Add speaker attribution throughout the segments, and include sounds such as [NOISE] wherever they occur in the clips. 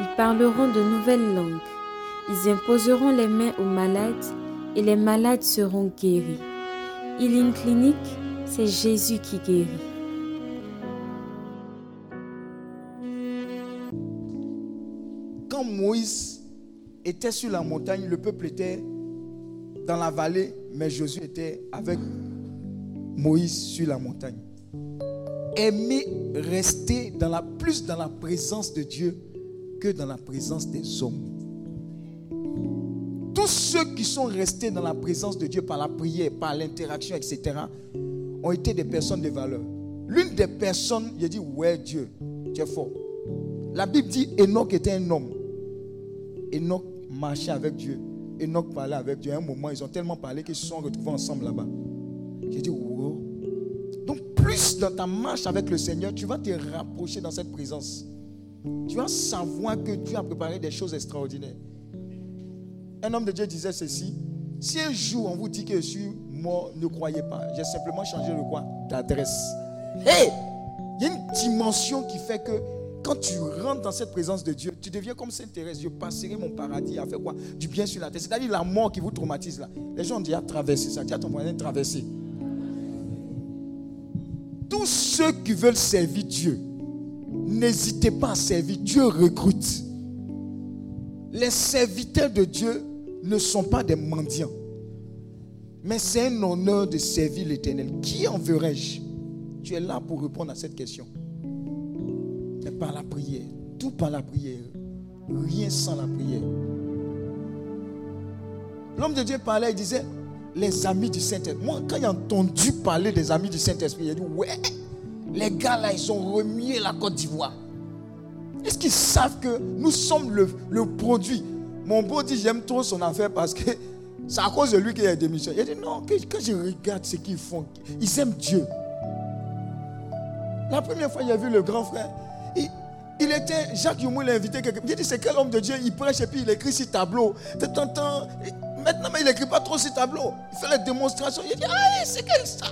Speaker 1: ils parleront de nouvelles langues, ils imposeront les mains aux malades et les malades seront guéris. Healing Clinic, c'est Jésus qui guérit.
Speaker 2: Quand Moïse était sur la montagne, le peuple était dans la vallée, mais Josué était avec Moïse sur la montagne. Aimer rester dans la, plus dans la présence de Dieu dans la présence des hommes. Tous ceux qui sont restés dans la présence de Dieu par la prière, par l'interaction, etc., ont été des personnes de valeur. L'une des personnes, il dit, ouais Dieu, tu es fort. La Bible dit, Enoch était un homme. Enoch marchait avec Dieu. Enoch parlait avec Dieu. À un moment, ils ont tellement parlé qu'ils se sont retrouvés ensemble là-bas. J'ai dit, wow. Donc, plus dans ta marche avec le Seigneur, tu vas te rapprocher dans cette présence. Tu vas savoir que Dieu a préparé des choses extraordinaires. Un homme de Dieu disait ceci. Si un jour on vous dit que je suis mort, ne croyez pas. J'ai simplement changé le quoi? D'adresse. Hey Il y a une dimension qui fait que quand tu rentres dans cette présence de Dieu, tu deviens comme Sainte Thérèse. Je passerai mon paradis à faire quoi? Du bien sur la terre. C'est-à-dire la mort qui vous traumatise là. Les gens ont déjà traversé ça. Dis à ton voisin traverser. Tous ceux qui veulent servir Dieu, n'hésitez pas à servir. Dieu recrute. Les serviteurs de Dieu ne sont pas des mendiants. Mais c'est un honneur de servir l'Éternel. Qui enverrai-je Tu es là pour répondre à cette question. Mais par la prière. Tout par la prière. Rien sans la prière. L'homme de Dieu parlait, il disait, les amis du Saint-Esprit. Moi, quand j'ai entendu parler des amis du Saint-Esprit, j'ai dit, ouais, les gars là, ils ont remué la Côte d'Ivoire. Est-ce qu'ils savent que nous sommes le, produit? Mon beau dit, j'aime trop son affaire parce que c'est à cause de lui qu'il a démissionné. Il dit, non, quand je regarde ce qu'ils font, ils aiment Dieu. La première fois, j'ai vu le grand frère. Il, était, Jacques Youmou l'a invité quelqu'un. Il dit, c'est quel homme de Dieu? Il prêche et puis il écrit sur tableau. De temps en temps, maintenant, mais il n'écrit pas trop sur tableau. Il fait les démonstrations. Il dit, ah, c'est quel ça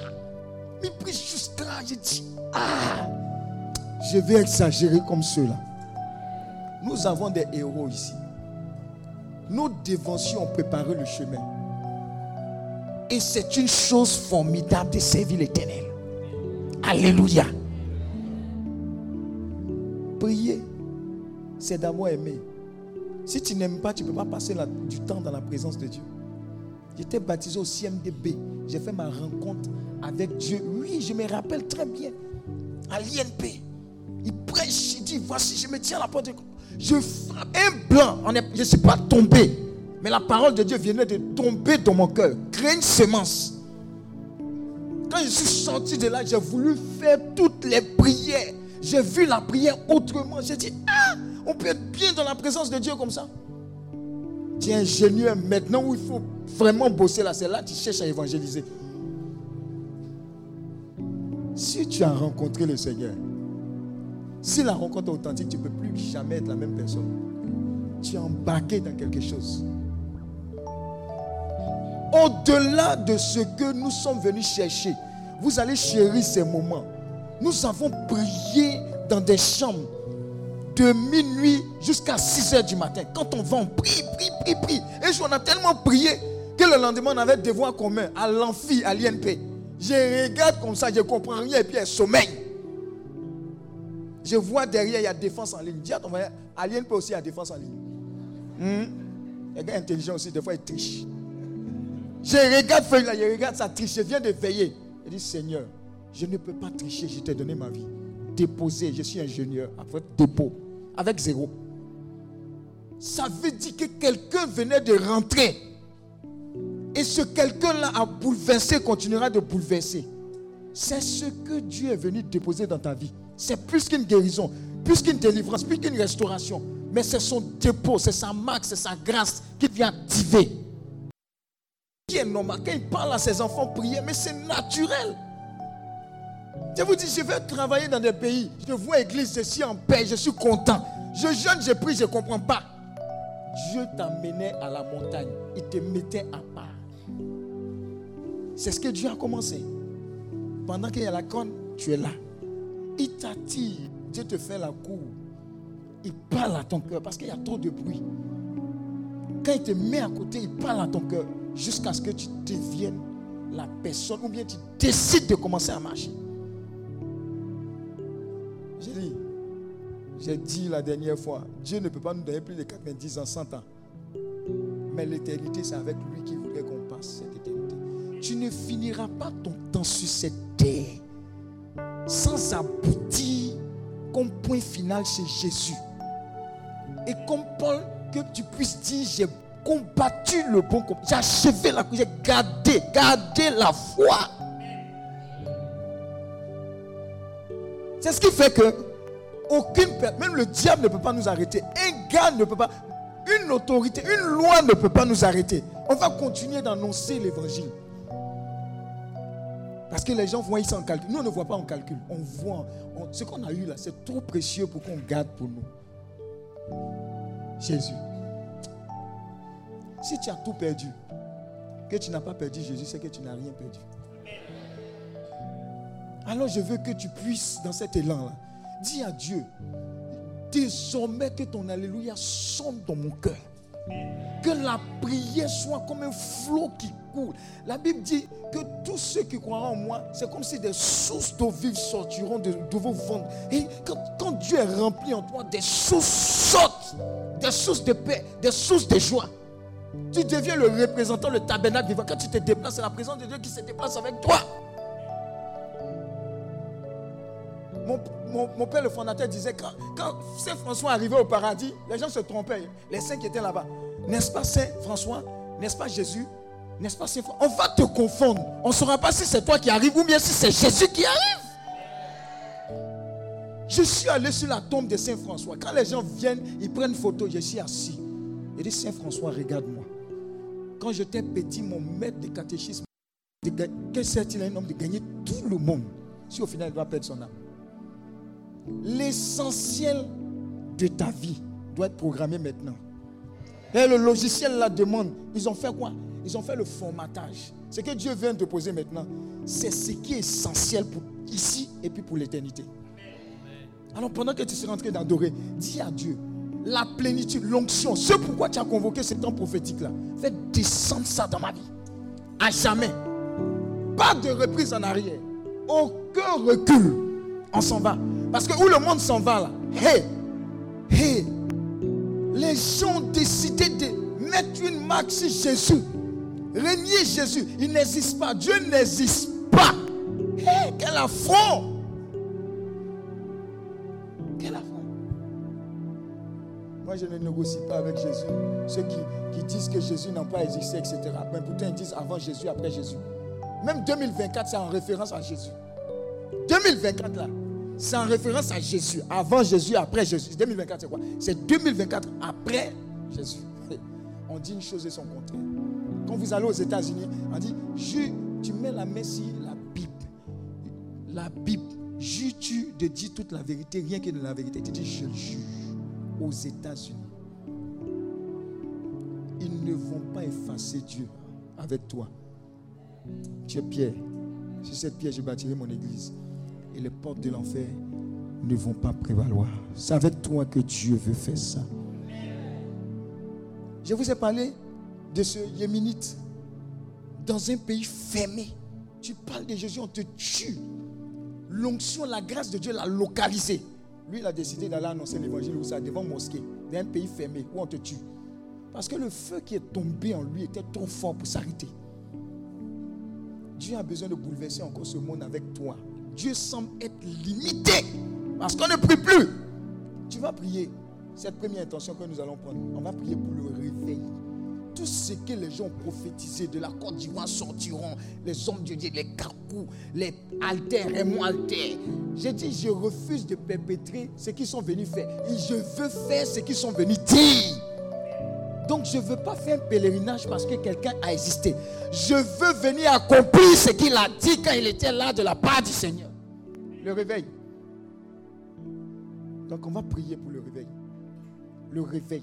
Speaker 2: Il prie juste là. J'ai dit, ah, je vais exagérer comme ceux-là. Nous avons des héros ici. Nos déventions ont préparé le chemin. Et c'est une chose formidable de servir l'éternel. Alléluia. Prier, c'est d'abord aimer. Si tu n'aimes pas, tu ne peux pas passer du temps dans la présence de Dieu. J'étais baptisé au CMDB. J'ai fait ma rencontre avec Dieu. Oui, je me rappelle très bien. À l'INP. Il prêche, il dit, voici, je me tiens à la porte. Je frappe un blanc. je ne suis pas tombé. Mais la parole de Dieu venait de tomber dans mon cœur. Créer une semence. Quand je suis sorti de là, j'ai voulu faire toutes les prières. J'ai vu la prière autrement. J'ai dit, ah, on peut être bien dans la présence de Dieu comme ça. Tu es ingénieur maintenant où il faut vraiment bosser là. C'est là que tu cherches à évangéliser. Si tu as rencontré le Seigneur, si la rencontre est authentique, tu ne peux plus jamais être la même personne. Tu es embarqué dans quelque chose. Au-delà de ce que nous sommes venus chercher, vous allez chérir ces moments. Nous avons prié dans des chambres de minuit jusqu'à 6 heures du matin. Quand on va, on prie, prie, prie, prie. Et on a tellement prié que le lendemain, on avait devoir commun à l'amphi, à l'INP. Je regarde comme ça, je ne comprends rien et puis elle sommeille. Je vois derrière, il y a défense en ligne. Dis à ton frère, à l'INP aussi, y a défense en ligne. Hmm? Les gars intelligents aussi, des fois, ils trichent. Je regarde là, je regarde ça triche. Je viens de veiller. Je dis, Seigneur, je ne peux pas tricher, je t'ai donné ma vie. Déposer, je suis ingénieur. Après, dépôt. Avec zéro. Ça veut dire que quelqu'un venait de rentrer. Et ce quelqu'un-là a bouleversé, continuera de bouleverser. C'est ce que Dieu est venu déposer dans ta vie. C'est plus qu'une guérison. plus qu'une délivrance, plus qu'une restauration. Mais c'est son dépôt, c'est sa marque, c'est sa grâce qui vient activer. Qui est normal. Quand il parle à ses enfants, prier, mais c'est naturel. Je vous dis, je vais travailler dans des pays. Je vois l'église, je suis en paix, je suis content. Je jeûne, je prie, je ne comprends pas. Dieu t'amenait à la montagne. Il te mettait à part. C'est ce que Dieu a commencé. Pendant qu'il y a la corne, tu es là. Il t'attire. Dieu te fait la cour. Il parle à ton cœur parce qu'il y a trop de bruit. Quand il te met à côté, il parle à ton cœur jusqu'à ce que tu deviennes la personne ou bien tu décides de commencer à marcher. J'ai dit, j'ai dit la dernière fois, Dieu ne peut pas nous donner plus de 90 ans, 100 ans. Mais l'éternité, c'est avec lui qu'il Tu ne finiras pas ton temps sur cette terre sans aboutir comme point final chez Jésus. Et comme Paul, que tu puisses dire, j'ai combattu le bon combat, j'ai achevé la course, j'ai gardé, gardé la foi. C'est ce qui fait que aucune même le diable ne peut pas nous arrêter. Un gars ne peut pas, une autorité, une loi ne peut pas nous arrêter. On va continuer d'annoncer l'évangile. Parce que les gens voient ici en calcul. Nous, on ne voit pas en calcul. On voit. ce qu'on a eu là, c'est trop précieux pour qu'on garde pour nous. Jésus. Si tu as tout perdu, que tu n'as pas perdu Jésus, c'est que tu n'as rien perdu. Alors je veux que tu puisses, dans cet élan-là, dire à Dieu, désormais que ton Alléluia sonne dans mon cœur. Que la prière soit comme un flot qui La Bible dit que tous ceux qui croiront en moi, c'est comme si des sources d'eau vive sortiront de, vos ventres. Et quand, quand, Dieu est rempli en toi, des sources sortent. Des sources de paix, des sources de joie. Tu deviens le représentant, le tabernacle vivant. Quand tu te déplaces, c'est la présence de Dieu qui se déplace avec toi. Mon, père, le fondateur, disait quand, quand Saint François arrivait au paradis, les gens se trompaient. Les saints qui étaient là-bas. N'est-ce pas Saint François? N'est-ce pas Jésus? N'est-ce pas François On va te confondre. On ne saura pas si c'est toi qui arrives ou bien si c'est Jésus qui arrive. Je suis allé sur la tombe de Saint François. Quand les gens viennent, ils prennent photo, je suis assis. Il dit Saint François, regarde-moi. Quand j'étais petit, mon maître de catéchisme, que sert-il à un homme de gagner tout le monde si au final il va perdre son âme? L'essentiel de ta vie doit être programmé maintenant. Et le logiciel la demande. Ils ont fait quoi? Ils ont fait le formatage. Ce que Dieu vient de poser maintenant, c'est ce qui est essentiel pour ici et puis pour l'éternité. Alors pendant que tu seras en train d'adorer, dis à Dieu, la plénitude, l'onction, ce pourquoi tu as convoqué ce temps prophétique-là, fais descendre ça dans ma vie. À jamais. Pas de reprise en arrière. Aucun recul. On s'en va. Parce que où le monde s'en va là, hé, hé, les gens ont décidé de mettre une marque sur Jésus. Régner Jésus. Il n'existe pas. Dieu n'existe pas. Hé, quel affront. Quel affront. Moi, je ne négocie pas avec Jésus. Ceux qui, qui disent que Jésus n'a pas existé, etc. Mais pourtant, ils disent avant Jésus, après Jésus. Même 2024, c'est en référence à Jésus. 2024, là, c'est en référence à Jésus. Avant Jésus, après Jésus. 2024, c'est quoi? C'est 2024 après Jésus. [LAUGHS] On dit une chose et son contraire. Vous allez aux États-Unis, on dit, tu mets la main sur la Bible. La Bible. Jures-tu de dire toute la vérité, rien que de la vérité. Tu dis, je jure aux États-Unis. Ils ne vont pas effacer Dieu avec toi. Tu es pierre. Sur cette pierre, je bâtirai mon église et les portes de l'enfer ne vont pas prévaloir. C'est avec toi que Dieu veut faire ça. Je vous ai parlé de ce Yéménite dans un pays fermé. Tu parles de Jésus, on te tue. L'onction, la grâce de Dieu l'a localisé. Lui, il a décidé d'aller annoncer l'évangile où ça, devant mosquée, dans un pays fermé où on te tue. Parce que le feu qui est tombé en lui était trop fort pour s'arrêter. Dieu a besoin de bouleverser encore ce monde avec toi. Dieu semble être limité parce qu'on ne prie plus. Tu vas prier. Cette première intention que nous allons prendre, on va prier pour le réveil. Tout ce que les gens ont prophétisé de la Côte d'Ivoire sortiront. Les hommes de Dieu, les carcous, les altères, Raymond Alter. J'ai dit, je refuse de perpétrer ce qu'ils sont venus faire. Et je veux faire ce qu'ils sont venus dire. Donc je ne veux pas faire un pèlerinage parce que quelqu'un a existé. Je veux venir accomplir ce qu'il a dit quand il était là de la part du Seigneur. Le réveil. Donc on va prier pour le réveil. Le réveil.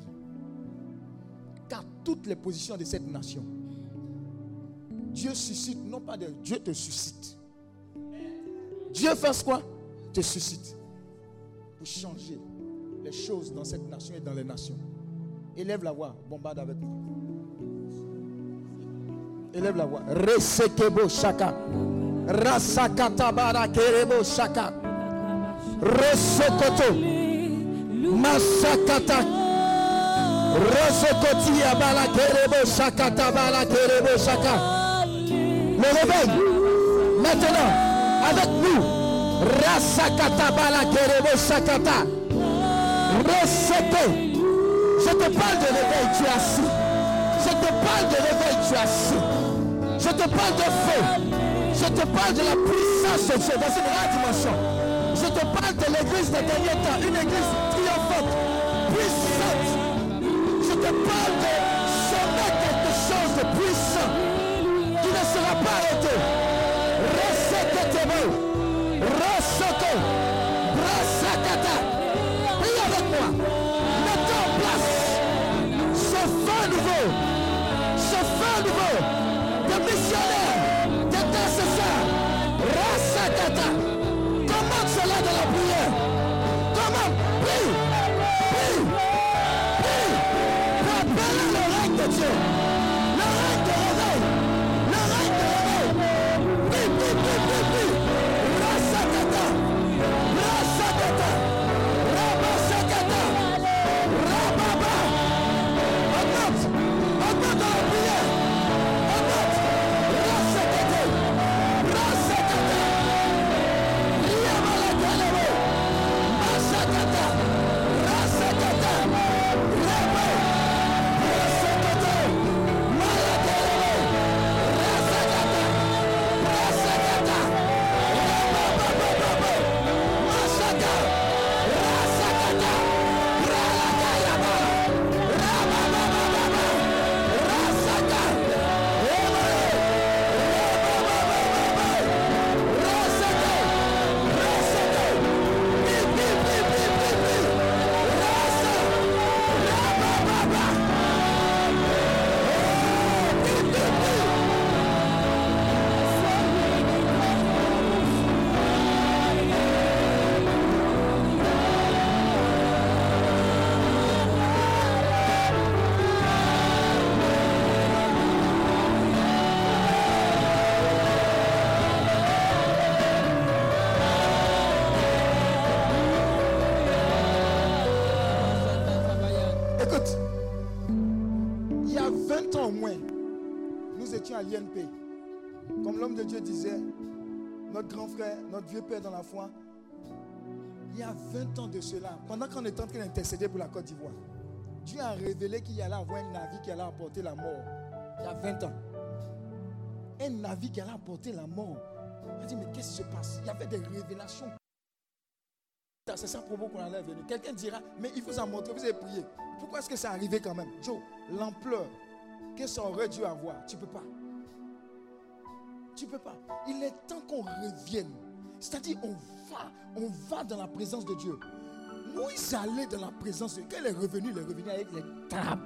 Speaker 2: Car toutes les positions de cette nation, Dieu suscite, non pas de Dieu te suscite. Dieu fasse quoi? Te suscite. Pour changer les choses dans cette nation et dans les nations. Élève la voix, bombarde avec moi. Élève la voix. Resekebo shaka. Rasakata bara kerebo shaka. Resokoto. Masakata. Le réveil. Maintenant, avec nous. Rasakata bala kerebo shakata. Resekoto. Je te parle de réveil, tu es assis. Je te parle de réveil, tu es assis. Je te parle de feu. Je te parle de la puissance de Dieu dans une rare dimension. Je te parle de l'église des derniers temps, une église puissante. Je te vieux père dans la foi, il y a 20 ans de cela, pendant qu'on était en train d'intercéder pour la Côte d'Ivoire, Dieu a révélé qu'il y allait avoir un navire qui allait apporter la mort. Il y a 20 ans. Un navire qui allait apporter la mort. On a dit, mais qu'est-ce qui se passe? Il y avait des révélations c'est ça pour vous qu'on allait venir. Quelqu'un dira, mais il faut s'en montrer, vous avez prié. Pourquoi est-ce que c'est arrivé quand même? Joe, l'ampleur que ça aurait dû avoir, tu ne peux pas. Tu ne peux pas. Il est temps qu'on revienne. C'est-à-dire, on va, on va dans la présence de Dieu. Moïse allait dans la présence de Dieu. Quand il est revenu, il est revenu avec les trappes.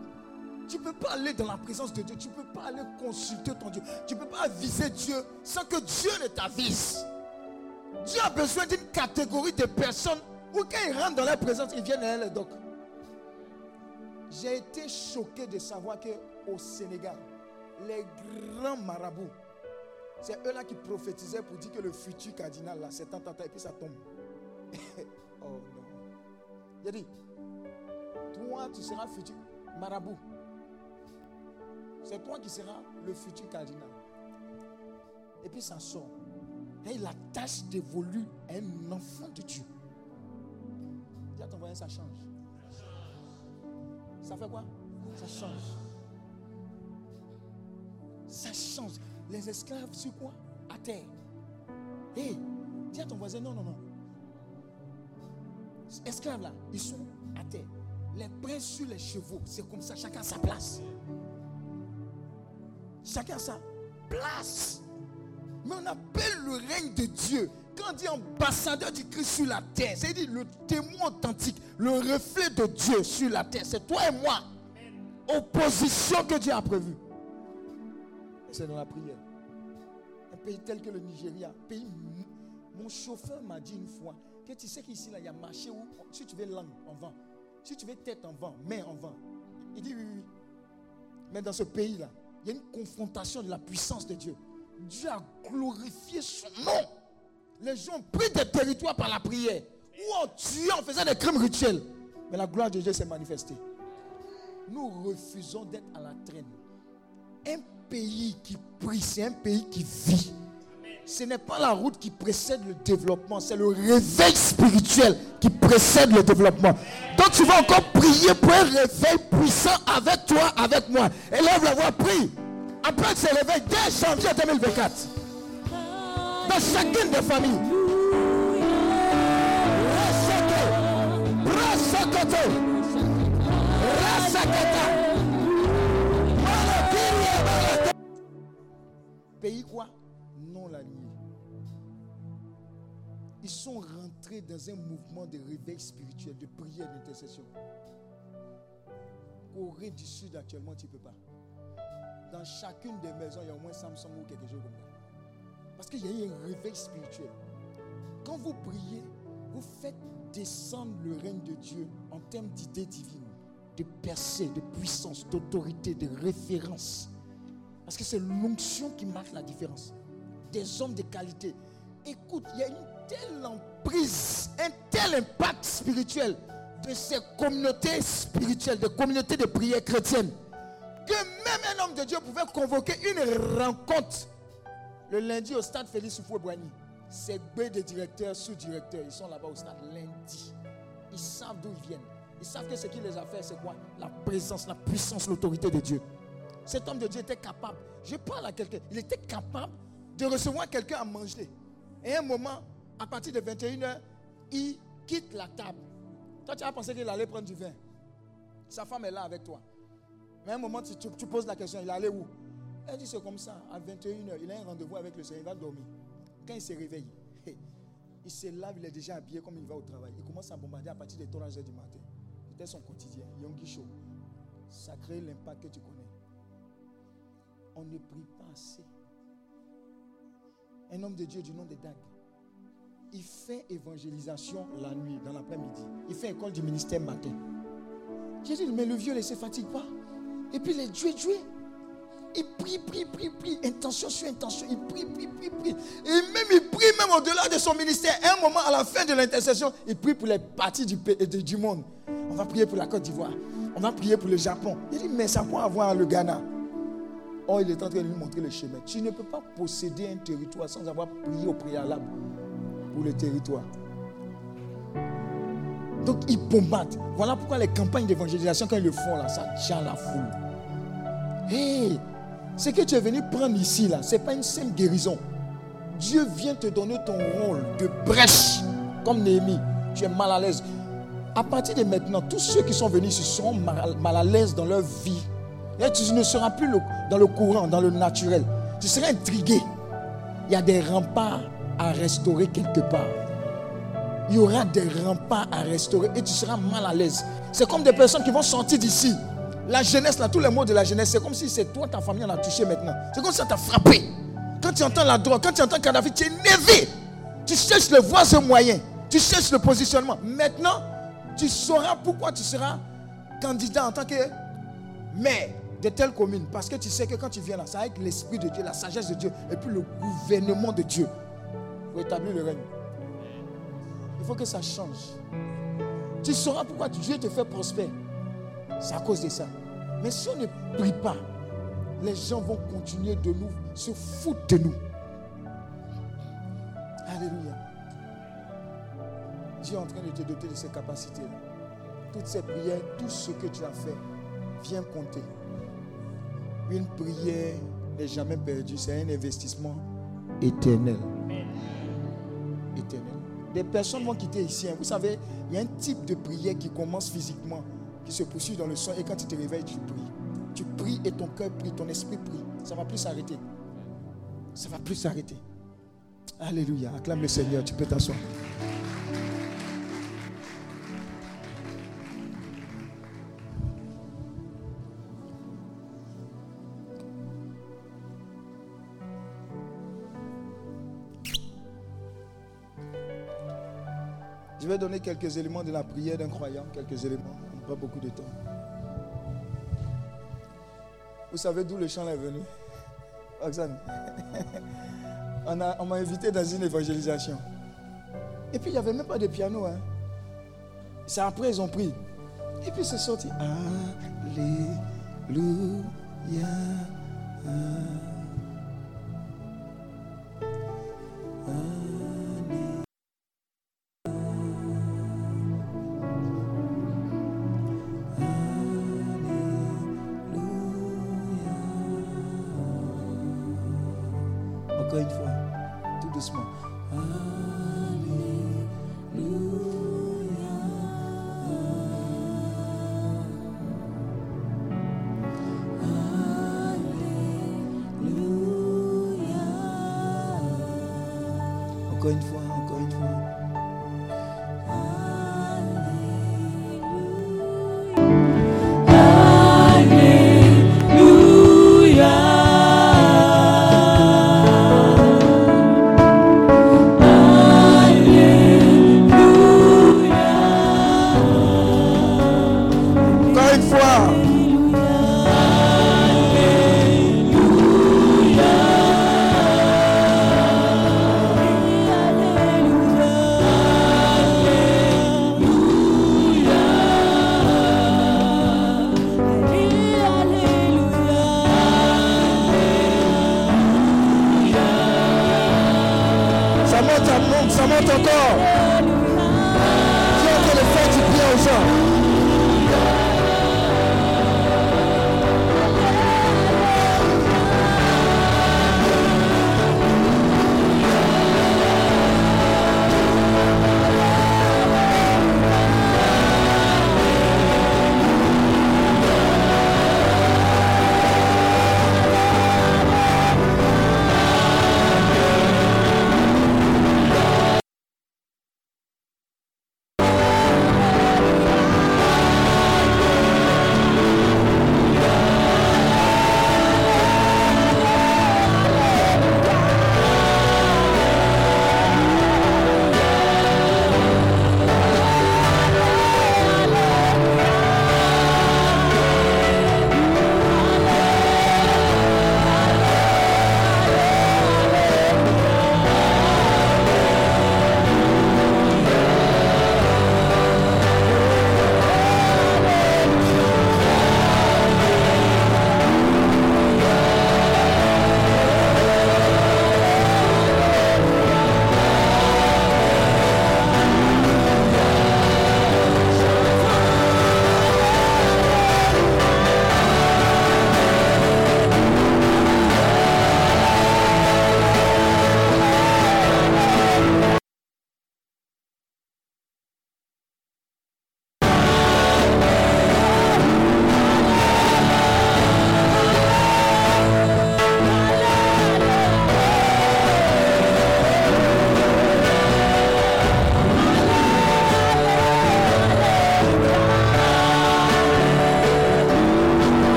Speaker 2: Tu ne peux pas aller dans la présence de Dieu. Tu ne peux pas aller consulter ton Dieu. Tu ne peux pas viser Dieu sans que Dieu ne t'avise. Dieu a besoin d'une catégorie de personnes où quand ils rentrent dans la présence, ils viennent à les doc. J'ai été choqué de savoir qu'au Sénégal, les grands marabouts, c'est eux-là qui prophétisaient pour dire que le futur cardinal, là, c'est tant, tant, tant, et puis ça tombe. [LAUGHS] oh non. Il a dit, toi, tu seras futur marabout. C'est toi qui seras le futur cardinal. Et puis ça sort. Et la tâche dévolue à un enfant de Dieu. Dis à ton voisin, ça change. Ça fait quoi? Ça change. Ça change. Les esclaves sur quoi? À terre. Hé, dis à ton voisin, non, non, non. Esclaves là, ils sont à terre. Les princes sur les chevaux, c'est comme ça, chacun a sa place. Chacun a sa place. Mais on appelle le règne de Dieu. Quand on dit ambassadeur du Christ sur la terre, c'est-à-dire le témoin authentique, le reflet de Dieu sur la terre. C'est toi et moi. Opposition que Dieu a prévue. C'est dans la prière. Un pays tel que le Nigeria, pays. Mon chauffeur m'a dit une fois que tu sais qu'ici, là, il y a marché où, si tu veux langue, en vent. Si tu veux tête en vent, main en vent. Il dit oui, oui. Mais dans ce pays-là, il y a une confrontation de la puissance de Dieu. Dieu a glorifié son nom. Les gens ont pris des territoires par la prière. Ou en tuant, en faisant des crimes rituels. Mais la gloire de Dieu s'est manifestée. Nous refusons d'être à la traîne. Un pays qui prie, c'est un pays qui vit. Ce n'est pas la route qui précède le développement, c'est le réveil spirituel qui précède le développement. Donc tu vas encore prier pour un réveil puissant avec toi, avec moi. Élève la voix, prie. Après ce réveil, dès janvier 2024, dans chacune des familles, Pays quoi? Non nuit. Ils sont rentrés dans un mouvement de réveil spirituel, de prière, d'intercession. Corée du Sud actuellement, tu ne peux pas. Dans chacune des maisons, il y a au moins Samsung ou quelque chose comme ça. Parce qu'il y a eu un réveil spirituel. Quand vous priez, vous faites descendre le règne de Dieu en termes d'idées divines, de percée, de puissance, d'autorité, de référence. Parce que c'est l'onction qui marque la différence. Des hommes de qualité. Écoute, il y a une telle emprise, un tel impact spirituel de ces communautés spirituelles, de communautés de prière chrétienne, que même un homme de Dieu pouvait convoquer une rencontre le lundi au stade Félix Soufoué-Boigny. Ces bœufs de directeurs, sous-directeurs, ils sont là-bas au stade lundi. Ils savent d'où ils viennent. Ils savent que ce qui les a fait, c'est quoi? La présence, la puissance, l'autorité de Dieu. Cet homme de Dieu était capable. Je parle à quelqu'un. Il était capable de recevoir quelqu'un à manger. Et à un moment, à partir de 21h, il quitte la table. Toi, tu as pensé qu'il allait prendre du vin. Sa femme est là avec toi. Mais à un moment, tu, poses la question, il allait où? Elle dit, c'est comme ça. À 21h, il a un rendez-vous avec le Seigneur, il va dormir. Quand il se réveille, il se lave, il est déjà habillé comme il va au travail. Il commence à bombarder à partir de 3h du matin. C'était son quotidien. Yongi Show. Ça crée l'impact que tu connais. On ne prie pas assez. Un homme de Dieu du nom de Dag. Il fait évangélisation la nuit, dans l'après-midi. Il fait école du ministère matin. J'ai dit, mais le vieux ne se fatigue pas. Et puis les dieux, Dieu. Il prie, prie, prie, prie, intention sur intention. Il prie, prie, prie, prie. Et même il prie même au-delà de son ministère. un moment, à la fin de l'intercession, il prie pour les parties du, monde. On va prier pour la Côte d'Ivoire. On va prier pour le Japon. Il dit, mais ça peut avoir le Ghana. Oh, il est en train de lui montrer le chemin. Tu ne peux pas posséder un territoire sans avoir prié au préalable pour le territoire. Donc, ils bombardent. Voilà pourquoi les campagnes d'évangélisation, quand ils le font, là, ça tient la foule. Hé, ce que tu es venu prendre ici, là, ce n'est pas une simple guérison. Dieu vient te donner ton rôle de brèche, comme Néhémie. Tu es mal à l'aise. À partir de maintenant, tous ceux qui sont venus ici seront mal à l'aise dans leur vie et tu ne seras plus dans le courant, dans le naturel. Tu seras intrigué. Il y a des remparts à restaurer quelque part. Il y aura des remparts à restaurer et tu seras mal à l'aise. C'est comme des personnes qui vont sortir d'ici. La jeunesse, tous les mots de la jeunesse, c'est comme si c'est toi, ta famille, en a touché maintenant. C'est comme si ça t'a frappé. Quand tu entends la drogue, quand tu entends Kadhafi, tu es énervé. Tu cherches le voir ce moyen. Tu cherches le positionnement. Maintenant, tu sauras pourquoi tu seras candidat en tant que maire de telles communes. Parce que tu sais que quand tu viens là, c'est avec l'Esprit de Dieu, la sagesse de Dieu, et puis le gouvernement de Dieu pour établir le règne. Il faut que ça change. Tu sauras pourquoi Dieu te fait prospérer. C'est à cause de ça. Mais si on ne prie pas, les gens vont continuer de nous se foutre de nous. Alléluia. Dieu est en train de te doter de ces capacités-là. Toutes ces prières, tout ce que tu as fait, vient compter une prière n'est jamais perdu. C'est un investissement éternel. Éternel. Des personnes vont quitter ici. Hein. Vous savez, il y a un type de prière qui commence physiquement, qui se poursuit dans le son. Et quand tu te réveilles, tu pries. Tu pries et ton cœur prie, ton esprit prie. Ça ne va plus s'arrêter. Ça ne va plus s'arrêter. Alléluia. Acclame le Seigneur. Tu peux t'asseoir. Je vais donner quelques éléments de la prière d'un croyant, quelques éléments, On n'a pas beaucoup de temps. Vous savez d'où le chant est venu? Roxane. [LAUGHS] On, on m'a invité dans une évangélisation. Et puis il n'y avait même pas de piano. Hein. C'est après ils ont pris. Et puis c'est sorti. Alléluia. Alléluia.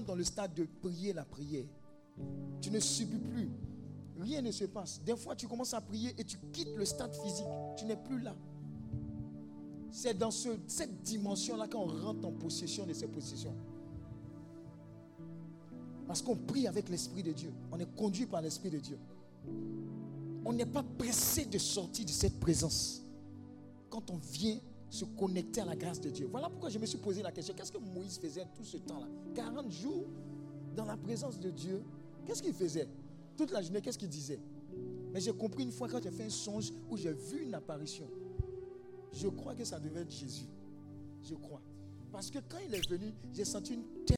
Speaker 2: Dans le stade de prier la prière. Tu ne subis plus. Rien ne se passe. Des fois, tu commences à prier et tu quittes le stade physique. Tu n'es plus là. C'est dans cette dimension-là qu'on rentre en possession de ces possessions. Parce qu'on prie avec l'Esprit de Dieu. On est conduit par l'Esprit de Dieu. On n'est pas pressé de sortir de cette présence. Quand on vient se connecter à la grâce de Dieu. Voilà pourquoi je me suis posé la question. Qu'est-ce que Moïse faisait tout ce temps-là? 40 jours dans la présence de Dieu. Qu'est-ce qu'il faisait? Toute la journée, qu'est-ce qu'il disait? Mais j'ai compris une fois quand j'ai fait un songe où j'ai vu une apparition. Je crois que ça devait être Jésus. Je crois. Parce que quand il est venu, j'ai senti une telle.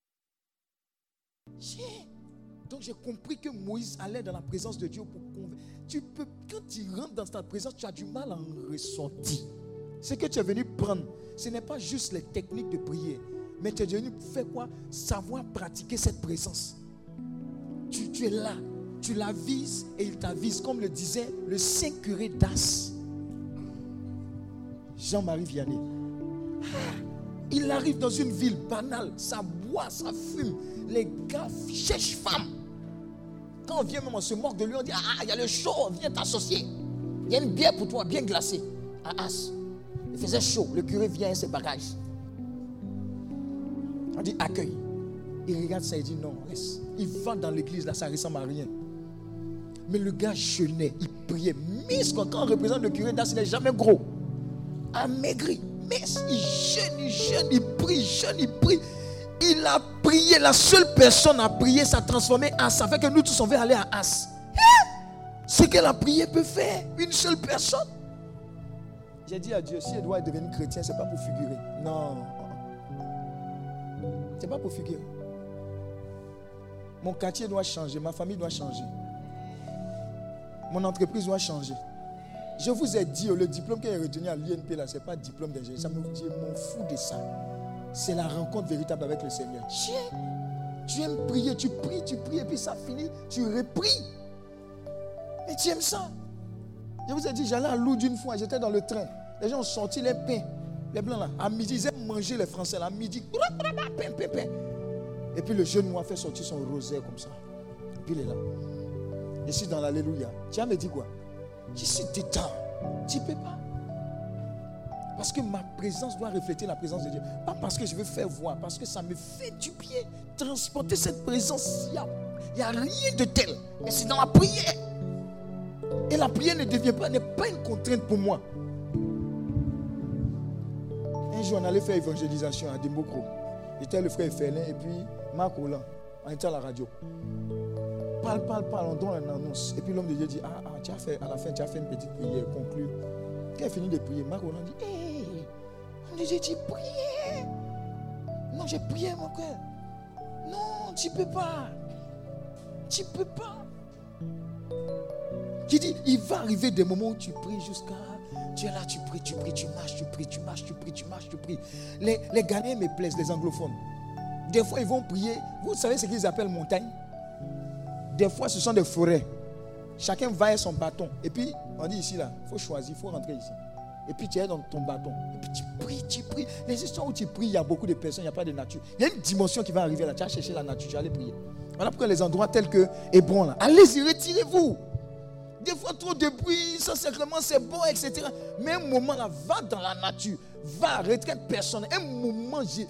Speaker 2: Donc j'ai compris que Moïse allait dans la présence de Dieu pour convaincre. Tu peux, quand tu rentres dans ta présence, tu as du mal à en ressortir. Ce que tu es venu prendre, ce n'est pas juste les techniques de prière, mais tu es venu faire quoi? Savoir pratiquer cette présence. Tu, es là, tu la vises et il t'avise, comme le disait le saint d'As. Jean-Marie Vianney. Ah, il arrive dans une ville banale, ça boit, ça fume. Les gars cherchent femme. Quand on vient même, on se moque de lui, on dit Ah, il y a le chaud, viens t'associer. Il y a une bière pour toi, bien glacée, à As. Il faisait chaud, le curé vient ses bagages. On dit Accueille. Il regarde ça, il dit Non, laisse. Il va dans l'église, là, ça ressemble à rien. Mais le gars jeûnait, il priait. Mais quand on représente le curé d'As, il n'est jamais gros amaigri. Mais il jeûne, il jeûne, il prie, il jeûne, il prie. Il a prié. La seule personne à prier, ça a transformé As. Ça fait que nous tous, on veut aller à As. Hein? Ce que la prière peut faire, une seule personne. J'ai dit à Dieu, si elle doit devenir chrétien, ce n'est pas pour figurer. Non. Ce n'est pas pour figurer. Mon quartier doit changer, ma famille doit changer. Mon entreprise doit changer. Je vous ai dit, le diplôme qui est retenu à l'INP, là, ce n'est pas diplôme d'ingénieur. Ça me dit, m'en fous de ça. C'est la rencontre véritable avec le Seigneur. Tu aimes prier, tu pries, tu pries, et puis ça finit, tu repries. Mais tu aimes ça. Je vous ai dit, j'allais à Lourdes une fois, j'étais dans le train. Les gens ont sorti les pains, les blancs là. À midi, ils aiment manger les Français. Là. À midi. Et puis le jeune moi fait sortir son rosaire comme ça. Et puis il est là. Je suis dans l'Alléluia. Tu me dit quoi? Je suis détend. Tu ne peux pas. Parce que ma présence doit refléter la présence de Dieu. Pas parce que je veux faire voir, parce que ça me fait du bien. Transporter cette présence, il n'y a, a, rien de tel. Mais c'est dans la prière. Et la prière ne devient pas, n'est pas une contrainte pour moi. Un jour, on allait faire évangélisation à Dimbokro. J'étais le frère Félin et puis Marc Roland. On était à la radio. Parle, parle, parle, on donne un annonce. Et puis l'homme de Dieu dit, ah, ah, tu as fait, à la fin, tu as fait une petite prière, conclue. Quand il a fini de prier, Marc Roland dit, hé, on dit, j'ai prié. Non, j'ai prié mon cœur. Non, tu ne peux pas. Tu ne peux pas. Qui dit, il va arriver des moments où tu pries jusqu'à. Tu es là, tu pries, tu pries, tu marches, tu pries, tu marches, tu pries, tu marches, tu pries. Les, les Ghanéens me plaisent, les anglophones. Des fois, ils vont prier. Vous savez ce qu'ils appellent montagne? Des fois, ce sont des forêts. Chacun va avec son bâton. Et puis, on dit ici, là, il faut choisir, il faut rentrer ici. Et puis, tu es dans ton bâton. Et puis, tu pries, tu pries. Les histoires où tu pries, il y a beaucoup de personnes, il n'y a pas de nature. Il y a une dimension qui va arriver là. Tu vas chercher la nature, tu vas aller prier. Voilà pourquoi les endroits tels que Hébron, là, allez-y, retirez-vous. Des fois, trop de bruit, ça sacrement, c'est bon, etc. Mais un moment là, va dans la nature, va, retraite personne. Un moment, Dieu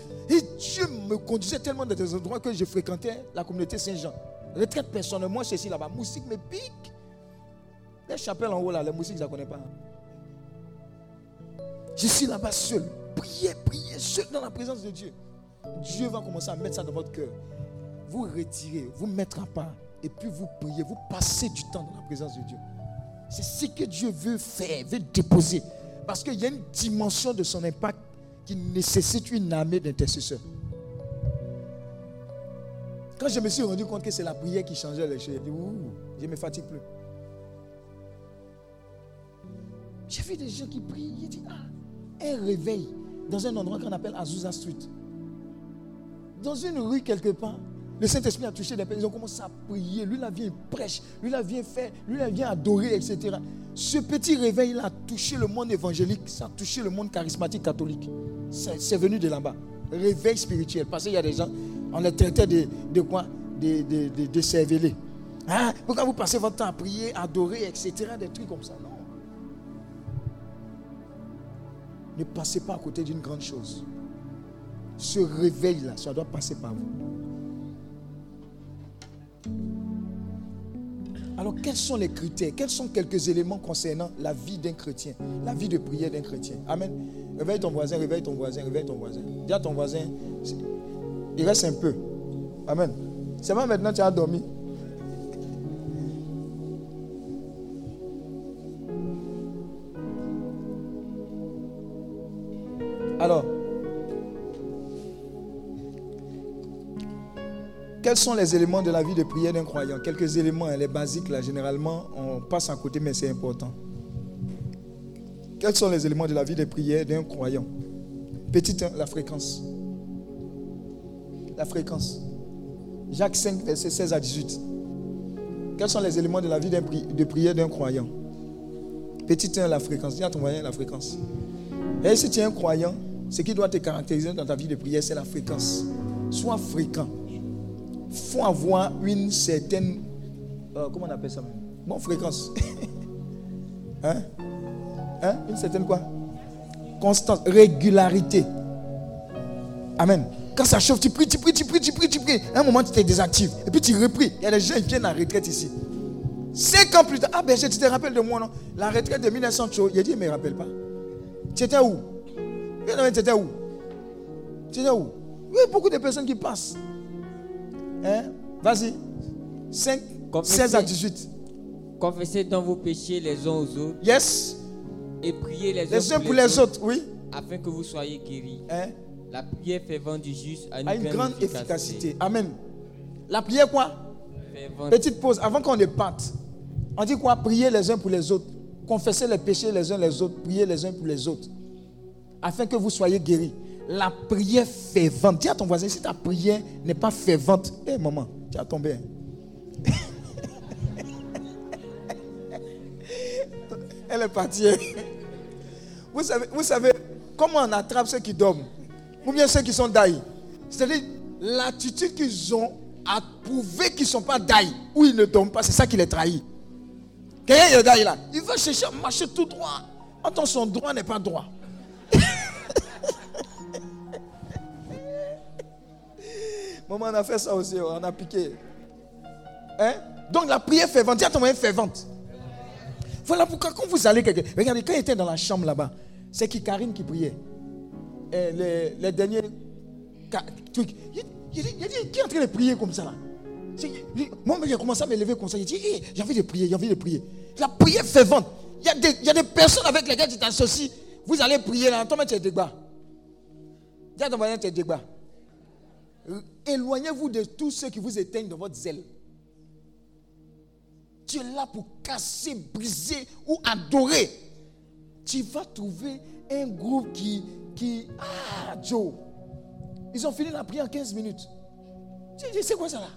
Speaker 2: me conduisait tellement dans des endroits que je fréquentais la communauté Saint-Jean. Retraite personne. Moi, je suis là-bas. Moustique me pique. Les chapelles en haut là, les moustiques, je ne connais pas. Je suis là-bas seul. Priez, priez, seul dans la présence de Dieu. Dieu va commencer à mettre ça dans votre cœur. Vous retirez, vous mettre à part. Et puis vous priez, vous passez du temps dans la présence de Dieu. C'est ce que Dieu veut faire, veut déposer. Parce qu'il y a une dimension de son impact qui nécessite une armée d'intercesseurs. Quand je me suis rendu compte que c'est la prière qui changeait les choses, j'ai dit, ouh, je ne me fatigue plus. J'ai vu des gens qui prient, ils disent, ah, un réveil. dans un endroit qu'on appelle Azusa Street. Dans une rue quelque part, le Saint-Esprit a touché des personnes. Ils ont commencé à prier. Lui, là, vient, prêche. Lui, là, vient faire. Lui, là, vient adorer, etc. Ce petit réveil, il a touché le monde évangélique. Ça a touché le monde charismatique catholique. C'est venu de là-bas. Réveil spirituel. Parce qu'il y a des gens, on les traitait de, de quoi? De, de, de. Hein? Pourquoi vous passez votre temps à prier, adorer, etc. Des trucs comme ça? Non. Ne passez pas à côté d'une grande chose. Ce réveil-là, ça doit passer par vous. Alors, quels sont les critères? Quels sont quelques éléments concernant la vie d'un chrétien La vie de prière d'un chrétien? Amen. Réveille ton voisin, réveille ton voisin, réveille ton voisin. Dis à ton voisin, il reste un peu. Amen. C'est pas maintenant tu as dormi. Quels sont les éléments de la vie de prière d'un croyant? Quelques éléments, hein, les basiques, là, généralement, on passe à côté, mais c'est important. Quels sont les éléments de la vie de prière d'un croyant? Petit 1, la fréquence. La fréquence. Jacques 5, verset 16 à 18. Quels sont les éléments de la vie de prière d'un croyant? Petit 1, la fréquence. Dis à ton voisin la fréquence. Et si tu es un croyant, ce qui doit te caractériser dans ta vie de prière, c'est la fréquence. Sois fréquent faut avoir une certaine. Euh, comment on appelle ça? Bon, fréquence. [LAUGHS] hein? Hein? Une certaine quoi? Constance, régularité. Amen. Quand ça chauffe, tu pries, tu pries, tu pries, tu pries, tu pries. un moment, tu te désactives. Et puis tu repris. Il y a des gens qui viennent en retraite ici. Cinq ans plus tard, ah ben tu te rappelles de moi, non? La retraite de 1900, il a dit, il ne me rappelle pas. Tu étais où? Tu étais où? Tu étais où? Oui, beaucoup de personnes qui passent. Hein? Vas-y. 5, 16 à 18.
Speaker 3: Confessez dans vos péchés les uns aux autres.
Speaker 2: Yes.
Speaker 3: Et priez les,
Speaker 2: uns pour, les, autres. oui.
Speaker 3: Afin que vous soyez guéris.
Speaker 2: Hein?
Speaker 3: La prière fervente du juste
Speaker 2: a une, grande, efficacité. Amen. La prière quoi? Petite pause, avant qu'on ne parte. On dit quoi? Priez les uns pour les autres. Confessez les péchés les uns les autres. Priez les uns pour les autres. Afin que vous soyez guéris la prière fervente. Dis à ton voisin, si ta prière n'est pas fervente, hé maman, tu as tombé. Hein. [LAUGHS] Elle est partie. Hein. Vous savez, comment on attrape ceux qui dorment Ou bien ceux qui sont daïs C'est-à-dire l'attitude qu'ils ont à prouver qu'ils ne sont pas daïs ou ils ne dorment pas, c'est ça qui les trahit. Quelqu'un est là, il va chercher à marcher tout droit. Attends, son droit n'est pas droit. Maman, on a fait ça aussi, on a piqué. Hein? Donc la prière fervente, dis à ton moyen fervente. Voilà pourquoi quand vous allez quelque Regardez, quand il était dans la chambre là-bas, c'est qui Karine qui priait. Et les, derniers trucs. Il, il, dit, qui est en train de prier comme ça là? Moi, j'ai commencé à me lever comme ça. Il dit, j'ai envie de prier, j'ai envie de prier. La prière fervente. Il y, a des, il y a des personnes avec lesquelles tu t'associes. Vous allez prier là, toi, tu es débat. Dis à ton moyen, tu es débat. Éloignez-vous de tous ceux qui vous éteignent dans votre zèle. Tu es là pour casser, briser ou adorer. Tu vas trouver un groupe qui, qui... Ah, Joe. Ils ont fini la prière en 15 minutes. Tu dis, c'est quoi ça là?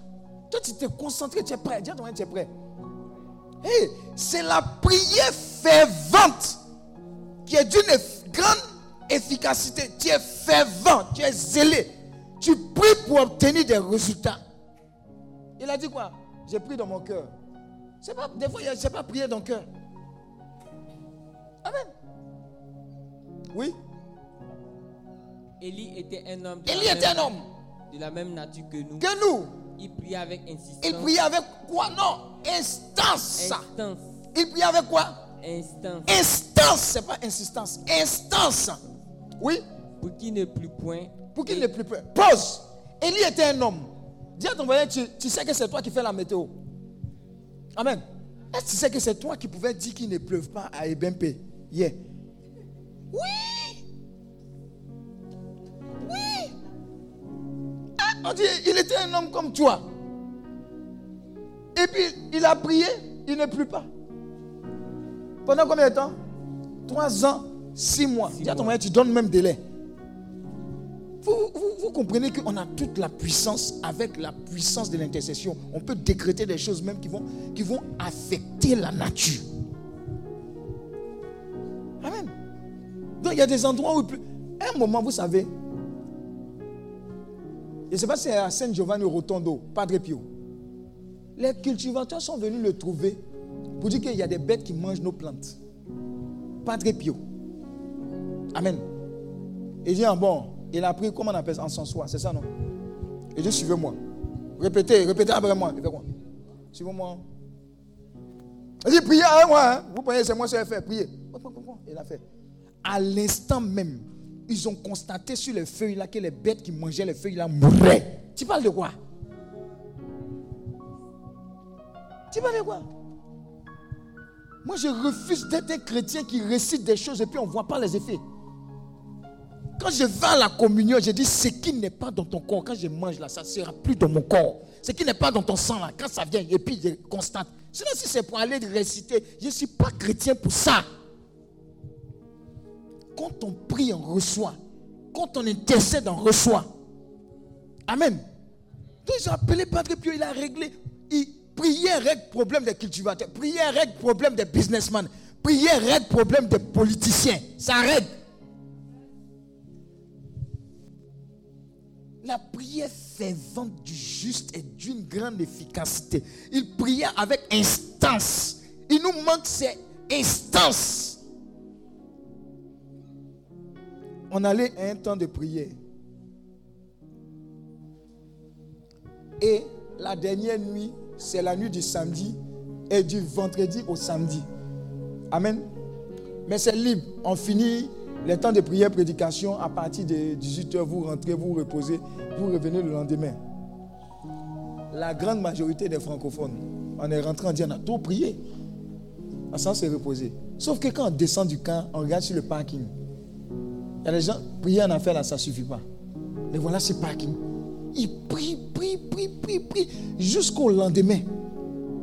Speaker 2: Toi, tu t'es concentré, tu es prêt. Dis tu es prêt. Hey, c'est la prière fervente qui est d'une grande efficacité. Tu es fervent, tu es zélé. Tu pries pour obtenir des résultats. Il a dit quoi? J'ai pris dans mon cœur. C'est pas, des fois, je pas prier dans le cœur. Amen. Oui.
Speaker 3: Élie était un homme.
Speaker 2: Élie était un homme.
Speaker 3: De la même nature que nous.
Speaker 2: Que nous.
Speaker 3: Il priait avec insistance.
Speaker 2: Il priait avec quoi? Non. Instance.
Speaker 3: Instance.
Speaker 2: Il priait avec quoi?
Speaker 3: Instance.
Speaker 2: Instance. C'est pas insistance. Instance. Oui.
Speaker 3: Pour qu'il ne plus point
Speaker 2: pour qu'il ne plus peur. Pause. Élie était un homme. Dis à ton voisin, tu, sais que c'est toi qui fais la météo. Amen. Est-ce que tu sais que c'est toi qui pouvais dire qu'il ne pleuve pas à Ebempe hier? Oui. Oui. Ah, on dit, il était un homme comme toi. Et puis, il a prié, il ne pleut pas. Pendant combien de temps? Trois ans, six mois. Dis à ton voisin, tu donnes même délai. Vous, comprenez qu'on a toute la puissance avec la puissance de l'intercession. On peut décréter des choses même qui vont, qui vont affecter la nature. Amen. Donc il y a des endroits où... un moment, vous savez, je ne sais pas si c'est à Saint Giovanni Rotondo, Padre Pio. Les cultivateurs sont venus le trouver pour dire qu'il y a des bêtes qui mangent nos plantes. Padre Pio. Amen. Il dit, ah bon, il a pris, comment on appelle en son soi, c'est ça, non? Il dit, suivez-moi. Répétez, répétez après moi. Fait quoi? Suivez-moi. Il dit, priez avec moi. Hein. Vous priez, c'est moi qui vais faire. Priez. Il a fait. À l'instant même, ils ont constaté sur les feuilles là que les bêtes qui mangeaient les feuilles là mouraient. Tu parles de quoi? Tu parles de quoi? Moi, je refuse d'être un chrétien qui récite des choses et puis on ne voit pas les effets. Quand je vais à la communion, je dis ce qui n'est pas dans ton corps, quand je mange là, ça ne sera plus dans mon corps. Ce qui n'est pas dans ton sang là, quand ça vient, et puis je constate. Sinon, si c'est pour aller réciter, je ne suis pas chrétien pour ça. Quand on prie, on reçoit. Quand on intercède, on reçoit. Amen. Donc ils ont appelé Padre Pio, il a réglé. Prière règle problème des cultivateurs. Prière règle problème des businessmen. Prière règle problème des politiciens. Ça règle. La prière fervente du juste est d'une grande efficacité. Il priait avec instance. Il nous manque ces instances. On allait à un temps de prière. Et la dernière nuit, c'est la nuit du samedi et du vendredi au samedi. Amen. Mais c'est libre. On finit les temps de prière, prédication, à partir de 18h, vous rentrez, vous reposez, vous revenez le lendemain. La grande majorité des francophones, on est rentré, on dit on a tout prié. Sans se reposer. Sauf que quand on descend du camp, on regarde sur le parking. Il y a des gens, prier en affaire là, ça ne suffit pas. Mais voilà ce parking. Ils prient, prient, prient, prient, prient, jusqu'au lendemain.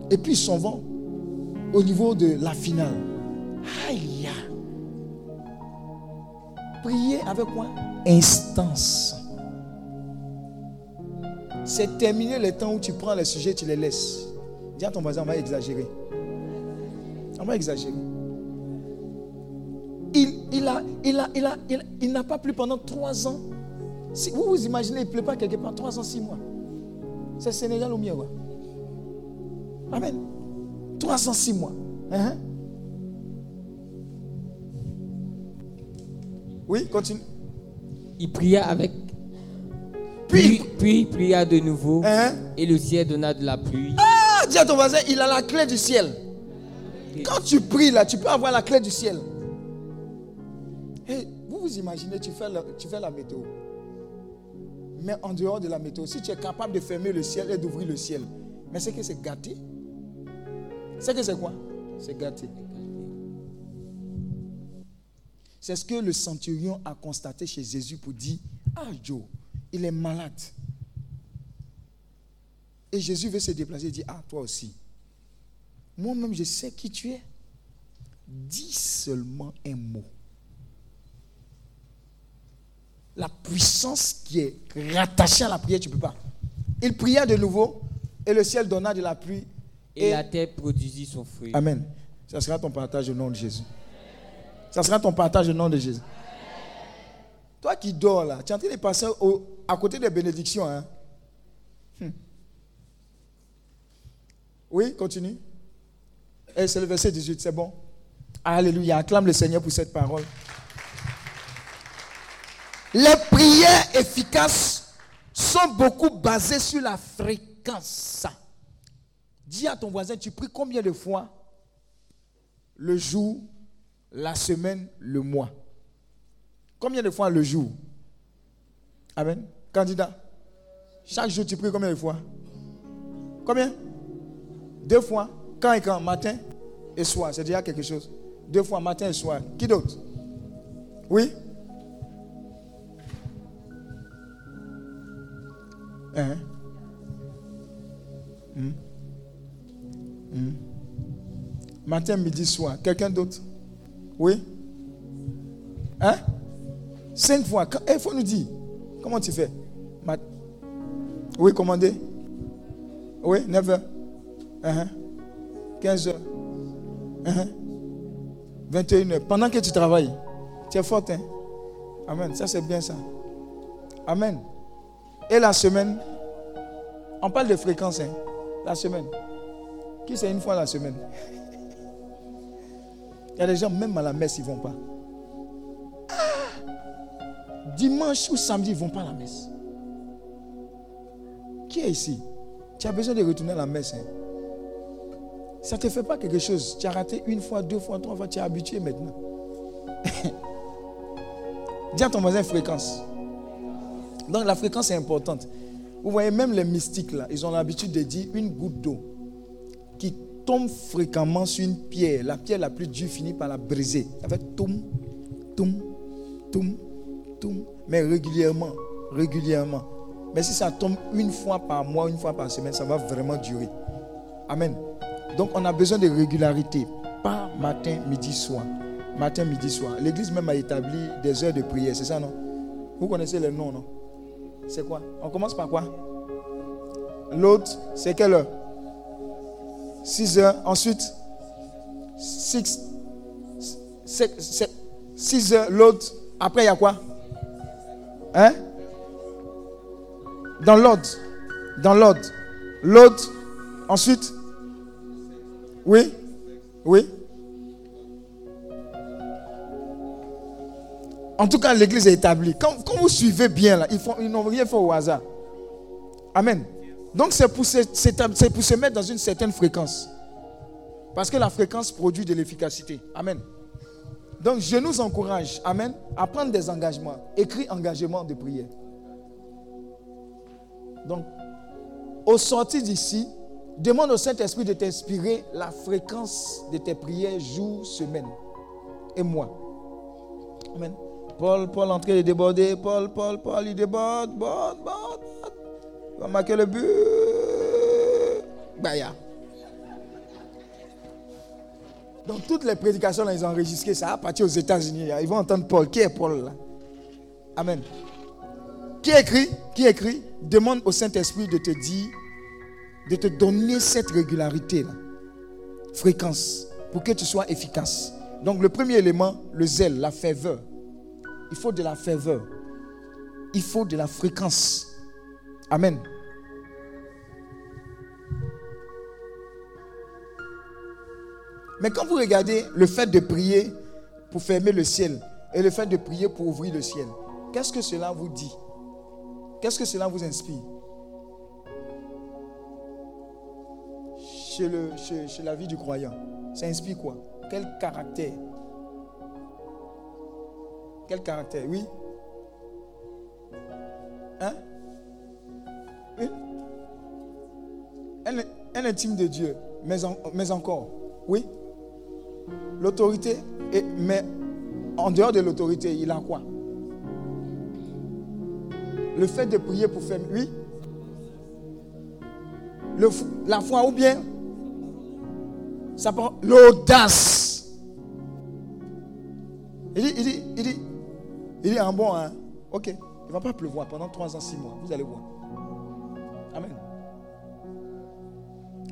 Speaker 2: Et puis ils s'en vont au niveau de la finale. Aïe, Prier avec quoi Instance. C'est terminer le temps où tu prends les sujets, tu les laisses. Dis à ton voisin, on va exagérer. On va exagérer. Il, il, a, il, a, il, a, il, n'a pas plu pendant trois ans. Vous vous imaginez, il ne pleut pas quelque part trois ans, six mois. C'est Sénégal au mieux. Amen. Trois ans, six mois. Hein? Oui, continue.
Speaker 3: Il pria avec. Puis, puis, il pria de nouveau. Hein? Et le ciel donna de la pluie.
Speaker 2: Ah, dis à ton voisin, il a la clé du ciel. Quand tu pries là, tu peux avoir la clé du ciel. Et vous vous imaginez, tu fais, la, tu fais la météo. Mais en dehors de la météo, si tu es capable de fermer le ciel et d'ouvrir le ciel, mais c'est que c'est gâté. C'est que c'est quoi? C'est gâté. C'est ce que le centurion a constaté chez Jésus pour dire, ah Joe, il est malade. Et Jésus veut se déplacer et dit, ah toi aussi. Moi-même, je sais qui tu es. Dis seulement un mot. La puissance qui est rattachée à la prière, tu ne peux pas. Il pria de nouveau et le ciel donna de la pluie.
Speaker 3: Et, et la terre produisit son fruit.
Speaker 2: Amen. Ça sera ton partage au nom de Jésus. Ça sera ton partage au nom de Jésus. Toi qui dors là, tu es en train de passer à côté des bénédictions. Hein? Hmm. Oui, continue. Et c'est le verset 18, c'est bon. Alléluia. Acclame le Seigneur pour cette parole. Les prières efficaces sont beaucoup basées sur la fréquence. Dis à ton voisin, tu pries combien de fois le jour la semaine, le mois. Combien de fois le jour? Amen. Candidat. Chaque jour, tu pries combien de fois? Combien? Deux fois. Quand et quand Matin et soir. C'est déjà quelque chose. Deux fois, matin et soir. Qui d'autre? Oui? Hein? Hmm? Hmm? Matin, midi, soir. Quelqu'un d'autre? Oui Hein? Cinq fois. Il faut nous dire. Comment tu fais? Oui, commandez. Oui, 9h. 15h. 21h. Pendant que tu travailles, tu es forte. Hein? Amen. Ça, c'est bien ça. Amen. Et la semaine, on parle de fréquence. Hein? La semaine. Qui c'est une fois la semaine? [LAUGHS] y a des gens, même à la messe, ils ne vont pas. Ah! Dimanche ou samedi, ils ne vont pas à la messe. Qui est ici? Tu as besoin de retourner à la messe. Hein? Ça ne te fait pas quelque chose. Tu as raté une fois, deux fois, trois fois, tu es habitué maintenant. [LAUGHS] Dis à ton voisin fréquence. Donc la fréquence est importante. Vous voyez, même les mystiques, là, ils ont l'habitude de dire une goutte d'eau fréquemment sur une pierre. La pierre la plus dure finit par la briser. Ça fait toum, toum, toum, toum. Mais régulièrement, régulièrement. Mais si ça tombe une fois par mois, une fois par semaine, ça va vraiment durer. Amen. Donc on a besoin de régularité. Pas matin, midi, soir. Matin, midi, soir. L'église même a établi des heures de prière, c'est ça, non? Vous connaissez les noms, non? C'est quoi? On commence par quoi? L'autre, c'est quelle heure? 6 heures. Ensuite, 6 6 heures. L'autre, après, il y a quoi? Hein? Dans l'ordre. Dans l'ordre. L'autre, ensuite oui Oui En tout cas, l'église est établie. Quand, vous suivez bien, là, ils, n'ont rien fait au hasard. Amen. Donc, c'est pour, se, mettre dans une certaine fréquence. Parce que la fréquence produit de l'efficacité. Amen. Donc, je nous encourage, Amen, à prendre des engagements. Écrit engagement de prière. Donc, au sortir d'ici, Demande au Saint-Esprit de t'inspirer la fréquence de tes prières jour, semaine. Et moi. Amen. Paul, Paul en train de déborder. Paul, Paul, Paul, il déborde, borde, borde. Il va marquer le but. Baya. Donc toutes les prédications, là, ils ont enregistré ça à partir aux États-Unis. Ils vont entendre Paul. Qui est Paul là? Amen. Qui écrit? Qui écrit? Demande au Saint-Esprit de te dire de te donner cette régularité, là, fréquence, pour que tu sois efficace. Donc le premier élément, le zèle, la ferveur. Il faut de la ferveur. Il faut de la fréquence. Amen. Mais quand vous regardez le fait de prier pour fermer le ciel et le fait de prier pour ouvrir le ciel, qu'est-ce que cela vous dit? Qu'est-ce que cela vous inspire? Chez, le, la vie du croyant, ça inspire quoi? Quel caractère? Quel caractère? Oui. Hein? Un, intime de Dieu, mais, encore. Oui L'autorité, mais en dehors de l'autorité, il a quoi? Le fait de prier pour faire. Oui La foi ou bien l'audace. Il dit, il dit, il dit, il dit en bon, hein, ok, il ne va pas pleuvoir pendant trois ans, six mois. Vous allez voir.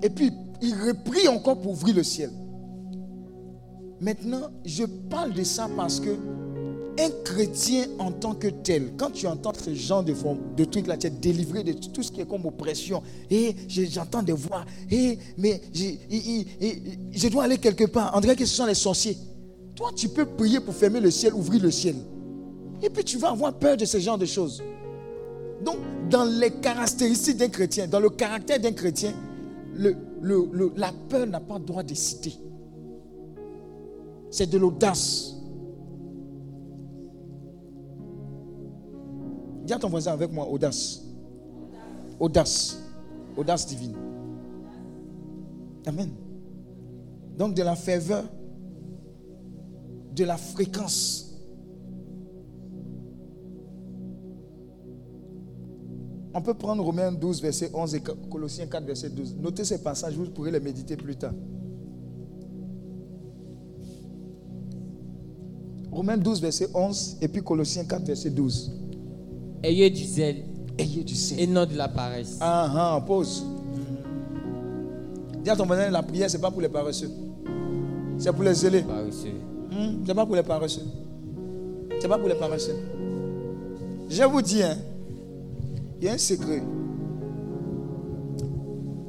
Speaker 2: Et puis, il reprit encore pour ouvrir le ciel. Maintenant, je parle de ça parce que un chrétien en tant que tel, quand tu entends ce genre de, de trucs là, tu es délivré de tout ce qui est comme oppression. Et j'entends des voix. Et mais je dois aller quelque part. On dirait que ce sont les sorciers. Toi, tu peux prier pour fermer le ciel, ouvrir le ciel. Et puis tu vas avoir peur de ce genre de choses. Donc, dans les caractéristiques d'un chrétien, dans le caractère d'un chrétien, le, la peur n'a pas droit de citer. C'est de l'audace. Dis à ton voisin avec moi, audace. Audace. Audace divine. Amen. Donc de la ferveur, de la fréquence. On peut prendre Romains 12, verset 11 et Colossiens 4, verset 12. Notez ces passages, vous pourrez les méditer plus tard. Romains 12, verset 11 et puis Colossiens 4, verset 12.
Speaker 3: Ayez du zèle.
Speaker 2: Ayez du zèle.
Speaker 3: Et non de la paresse.
Speaker 2: Ah ah, pause. Dis à ton voisin, la prière, ce n'est pas pour les paresseux. C'est pour les zélés.
Speaker 3: Paresseux.
Speaker 2: Hmm, ce n'est pas pour les paresseux. Ce n'est pas pour les paresseux. Je vous dis, hein, il y a un secret.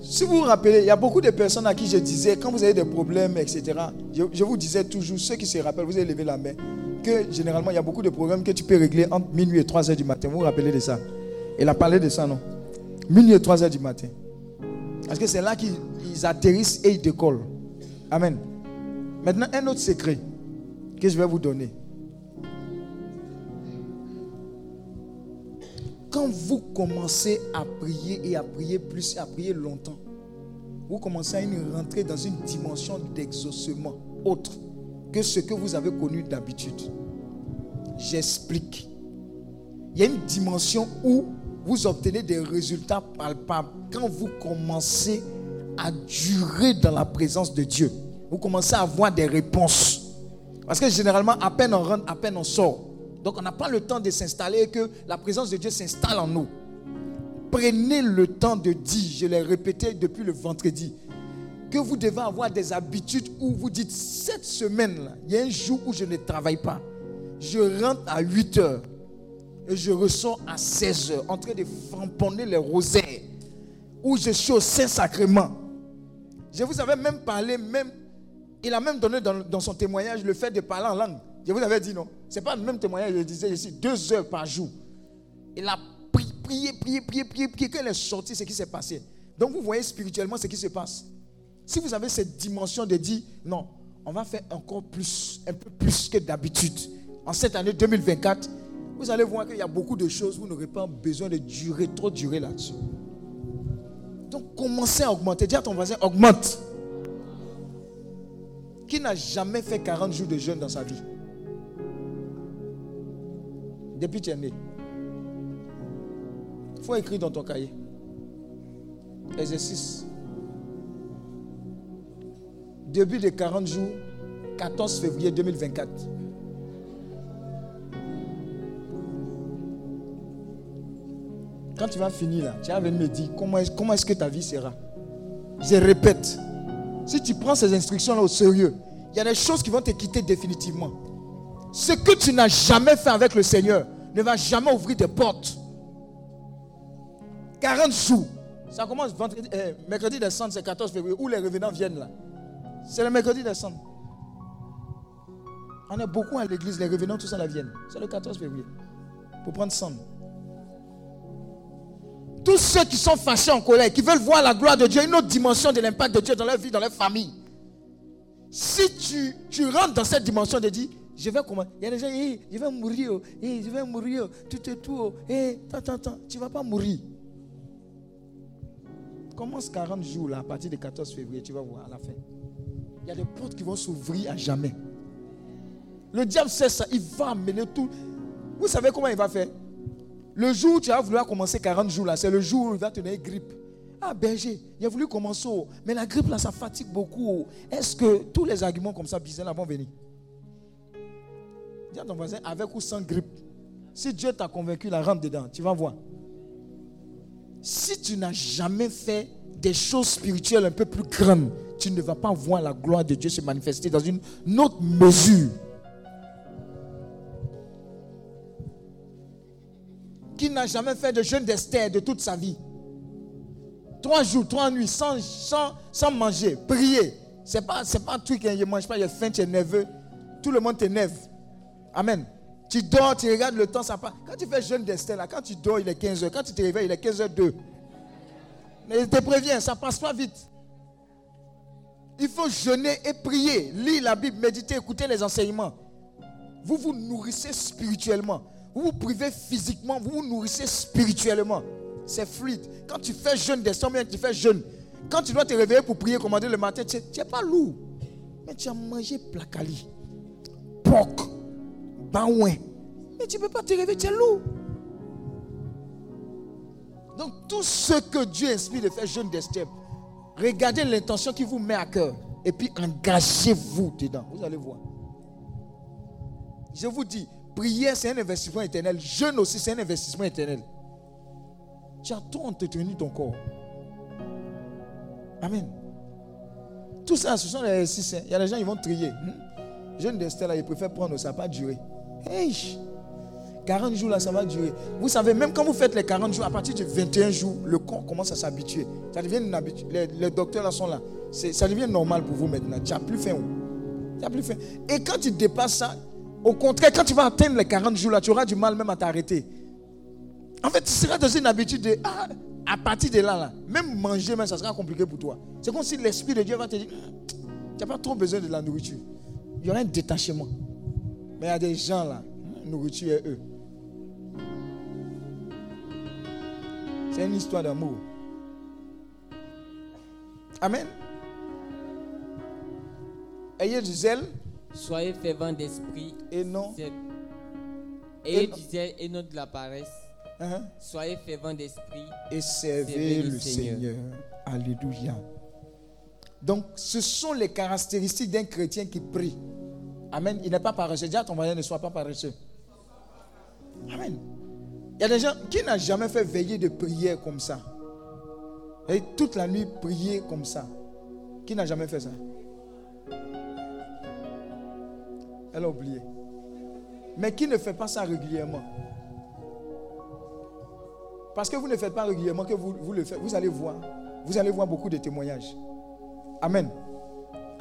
Speaker 2: Si vous vous rappelez, il y a beaucoup de personnes à qui je disais, quand vous avez des problèmes, etc., je, vous disais toujours, ceux qui se rappellent, vous avez levé la main, que généralement, il y a beaucoup de problèmes que tu peux régler entre minuit et 3 heures du matin. Vous vous rappelez de ça? Elle a parlé de ça, non? Minuit et 3 heures du matin. Parce que c'est là qu'ils atterrissent et ils décollent. Amen. Maintenant, un autre secret que je vais vous donner. Quand vous commencez à prier et à prier plus et à prier longtemps, vous commencez à rentrer dans une dimension d'exaucement autre que ce que vous avez connu d'habitude. J'explique. Il y a une dimension où vous obtenez des résultats palpables quand vous commencez à durer dans la présence de Dieu. Vous commencez à avoir des réponses. Parce que généralement, à peine on rentre, à peine on sort. Donc on n'a pas le temps de s'installer et que la présence de Dieu s'installe en nous. Prenez le temps de dire, je l'ai répété depuis le vendredi, que vous devez avoir des habitudes où vous dites, cette semaine-là, il y a un jour où je ne travaille pas. Je rentre à 8 heures et je ressors à 16 heures en train de framponner les rosaires où je suis au Saint-Sacrement. Je vous avais même parlé, même, il a même donné dans, dans son témoignage le fait de parler en langue. Je vous avais dit non. Ce n'est pas le même témoignage, je disais ici, deux heures par jour. Il a prié, prié, prié, prié, prié. Quand il est sorti, ce qui s'est passé. Donc vous voyez spirituellement ce qui se passe. Si vous avez cette dimension de dire, non, on va faire encore plus, un peu plus que d'habitude. En cette année 2024, vous allez voir qu'il y a beaucoup de choses, vous n'aurez pas besoin de durer, trop durer là-dessus. Donc commencez à augmenter. Dis à ton voisin, augmente. Qui n'a jamais fait 40 jours de jeûne dans sa vie? Depuis que tu es né. Il faut écrire dans ton cahier. Exercice. Début de 40 jours, 14 février 2024. Quand tu vas finir là, tu vas venir me dire comment comment est-ce que ta vie sera? Je répète, si tu prends ces instructions-là au sérieux, il y a des choses qui vont te quitter définitivement. Ce que tu n'as jamais fait avec le Seigneur ne va jamais ouvrir des portes. 40 jours. Ça commence vendredi, euh, mercredi décembre, c'est 14 février, où les revenants viennent là. C'est le mercredi décembre. On est beaucoup à l'église, les revenants, tout ça la viennent. C'est le 14 février. Pour prendre sang. Tous ceux qui sont fâchés en colère, qui veulent voir la gloire de Dieu, une autre dimension de l'impact de Dieu dans leur vie, dans leur famille. Si tu, tu rentres dans cette dimension de dire, je vais comment? Il y a des gens, je vais mourir, je vais mourir, tout et tout, attends, attends, tu ne vas pas mourir. Commence 40 jours là, à partir du 14 février, tu vas voir à la fin. Il y a des portes qui vont s'ouvrir à jamais. Le diable sait ça, il va amener tout. Vous savez comment il va faire? Le jour où tu vas vouloir commencer 40 jours là, c'est le jour où il va te donner grippe. Ah, berger, il a voulu commencer, oh. mais la grippe là, ça fatigue beaucoup. Oh. Est-ce que tous les arguments comme ça, bizarres vont venir? Dis à ton voisin, avec ou sans grippe. Si Dieu t'a convaincu, la rentre dedans, tu vas voir. Si tu n'as jamais fait des choses spirituelles un peu plus grandes, tu ne vas pas voir la gloire de Dieu se manifester dans une autre mesure. Qui n'a jamais fait de jeûne d'Esther de toute sa vie? Trois jours, trois nuits, sans, sans, manger, prier. Ce n'est pas, pas un truc, hein, je ne mange pas, j'ai faim, tu es nerveux. Tout le monde t'énerve. Amen. Tu dors, tu regardes le temps, ça passe. Quand tu fais jeûne d'Esther, là, quand tu dors, il est 15h. Quand tu te réveilles, il est 15h02. Mais je te préviens, ça passe pas vite. Il faut jeûner et prier, lire la Bible, méditer, écouter les enseignements. Vous vous nourrissez spirituellement. Vous vous privez physiquement, vous vous nourrissez spirituellement. C'est fluide. Quand tu fais jeûne d'Esther, tu fais jeûne. Quand tu dois te réveiller pour prier, commander le matin, tu n'es pas lourd. Mais tu as mangé placali, porc, mais tu ne peux pas te réveiller, tu es lourd. Donc tout ce que Dieu inspire de faire jeune d'Esther, regardez l'intention qui vous met à cœur. Et puis engagez-vous dedans. Vous allez voir. Je vous dis, Prière, c'est un investissement éternel. Jeûne aussi, c'est un investissement éternel. Tu as tout entretenu ton corps. Amen. Tout ça, ce sont les exercices. Il y a des gens qui vont trier. Hmm? Jeune d'Esther, là, ils préfèrent prendre, ça ne va pas durer. Hey, 40 jours, là, ça va durer. Vous savez, même quand vous faites les 40 jours, à partir de 21 jours, le corps commence à s'habituer. Ça devient une habitude. Les, docteurs là sont là. Ça devient normal pour vous maintenant. Tu n'as plus faim. N'as plus faim. Et quand tu dépasses ça, au contraire, quand tu vas atteindre les 40 jours, là, tu auras du mal même à t'arrêter. En fait, tu seras dans une habitude de. Ah, à partir de là, là, même manger, même, ça sera compliqué pour toi. C'est comme si l'Esprit de Dieu va te dire tu n'as pas trop besoin de la nourriture. Il y aura un détachement. Mais il y a des gens là, nourriture est eux. C'est une histoire d'amour. Amen. Ayez du zèle.
Speaker 3: Soyez fervent d'esprit.
Speaker 2: Et non.
Speaker 3: Ayez du zèle et non de la paresse. Uh-huh. Soyez fervent d'esprit.
Speaker 2: Et servez, le, Seigneur. Alléluia. Donc, ce sont les caractéristiques d'un chrétien qui prie. Amen. Il n'est pas paresseux. Dis ton voisin, ne sois pas paresseux. Amen. Il y a des gens qui n'ont jamais fait veiller de prière comme ça. Et toute la nuit prier comme ça. Qui n'a jamais fait ça? Elle a oublié. Mais qui ne fait pas ça régulièrement? Parce que vous ne faites pas régulièrement que vous, vous le faites. Vous allez voir. Vous allez voir beaucoup de témoignages. Amen.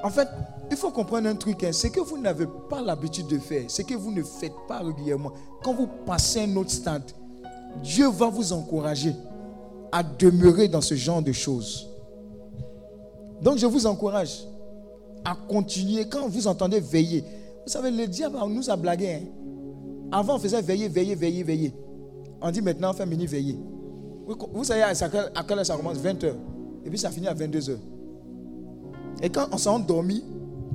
Speaker 2: En fait, il faut comprendre un truc. Hein. C'est que vous n'avez pas l'habitude de faire. C'est que vous ne faites pas régulièrement. Quand vous passez un autre stade, Dieu va vous encourager à demeurer dans ce genre de choses. Donc je vous encourage à continuer. Quand vous entendez veiller, vous savez, le diable nous a blagué. Hein. Avant, on faisait veiller, veiller, veiller, veiller. On dit maintenant, on fait mini veiller. Vous savez à quelle heure ça commence? 20h. Et puis ça finit à 22h. Et quand on s'est endormi,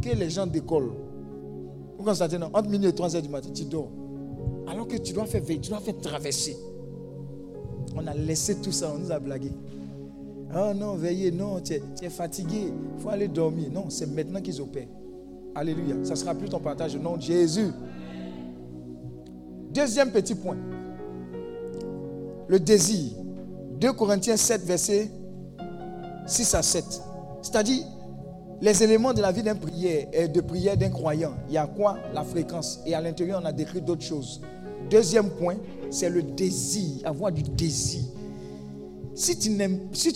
Speaker 2: que les gens décollent, vous constatez, non, entre minuit et 3h du matin, tu dors. Alors que tu dois faire veiller, tu dois faire traverser. On a laissé tout ça, on nous a blagué. Oh non, veillez, non, tu es, fatigué, il faut aller dormir. Non, c'est maintenant qu'ils opèrent. Alléluia. Ça sera plus ton partage au nom de Jésus. Deuxième petit point. Le désir. 2 Corinthiens 7, verset 6 à 7. C'est-à-dire, les éléments de la vie d'un prière et de prière d'un croyant. Il y a quoi? La fréquence. Et à l'intérieur, on a décrit d'autres choses. Deuxième point, c'est le désir, avoir du désir. Si tu,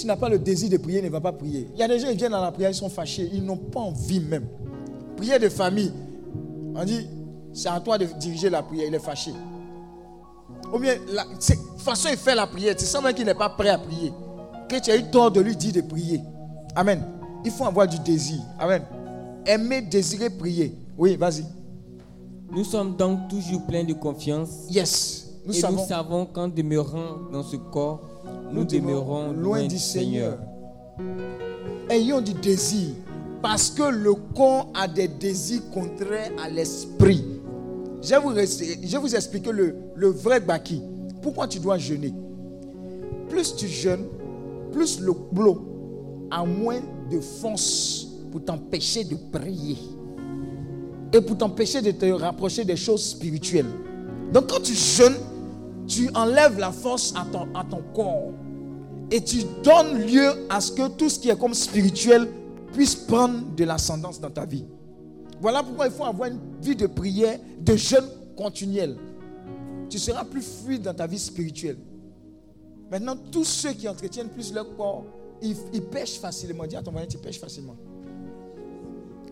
Speaker 2: n'as pas le désir de prier, ne va pas prier. Il y a des gens qui viennent dans la prière, ils sont fâchés, ils n'ont pas envie même. Prière de famille, on dit, c'est à toi de diriger la prière, il est fâché. Ou bien, la façon il fait la prière, tu sens même qu'il n'est pas prêt à prier. Que tu as eu tort de lui dire de prier. Amen. Il faut avoir du désir. Amen. Aimer, désirer, prier. Oui, vas-y.
Speaker 3: Nous sommes donc toujours pleins de confiance.
Speaker 2: Yes.
Speaker 3: Nous et savons, nous savons qu'en demeurant dans ce corps, nous, demeurons loin, du Seigneur.
Speaker 2: Ayons du désir. Parce que le corps a des désirs contraires à l'esprit. Je vais vous, je vous expliquer le, le vrai baki. Pourquoi tu dois jeûner? Plus tu jeûnes, plus le boulot a moins de force pour t'empêcher de prier et pour t'empêcher de te rapprocher des choses spirituelles. Donc quand tu jeûnes, tu enlèves la force à ton, à ton corps et tu donnes lieu à ce que tout ce qui est comme spirituel puisse prendre de l'ascendance dans ta vie. Voilà pourquoi il faut avoir une vie de prière, de jeûne continuel. Tu seras plus fluide dans ta vie spirituelle. Maintenant, tous ceux qui entretiennent plus leur corps, ils, pêchent facilement. Dis à ton moyen, tu pêches facilement.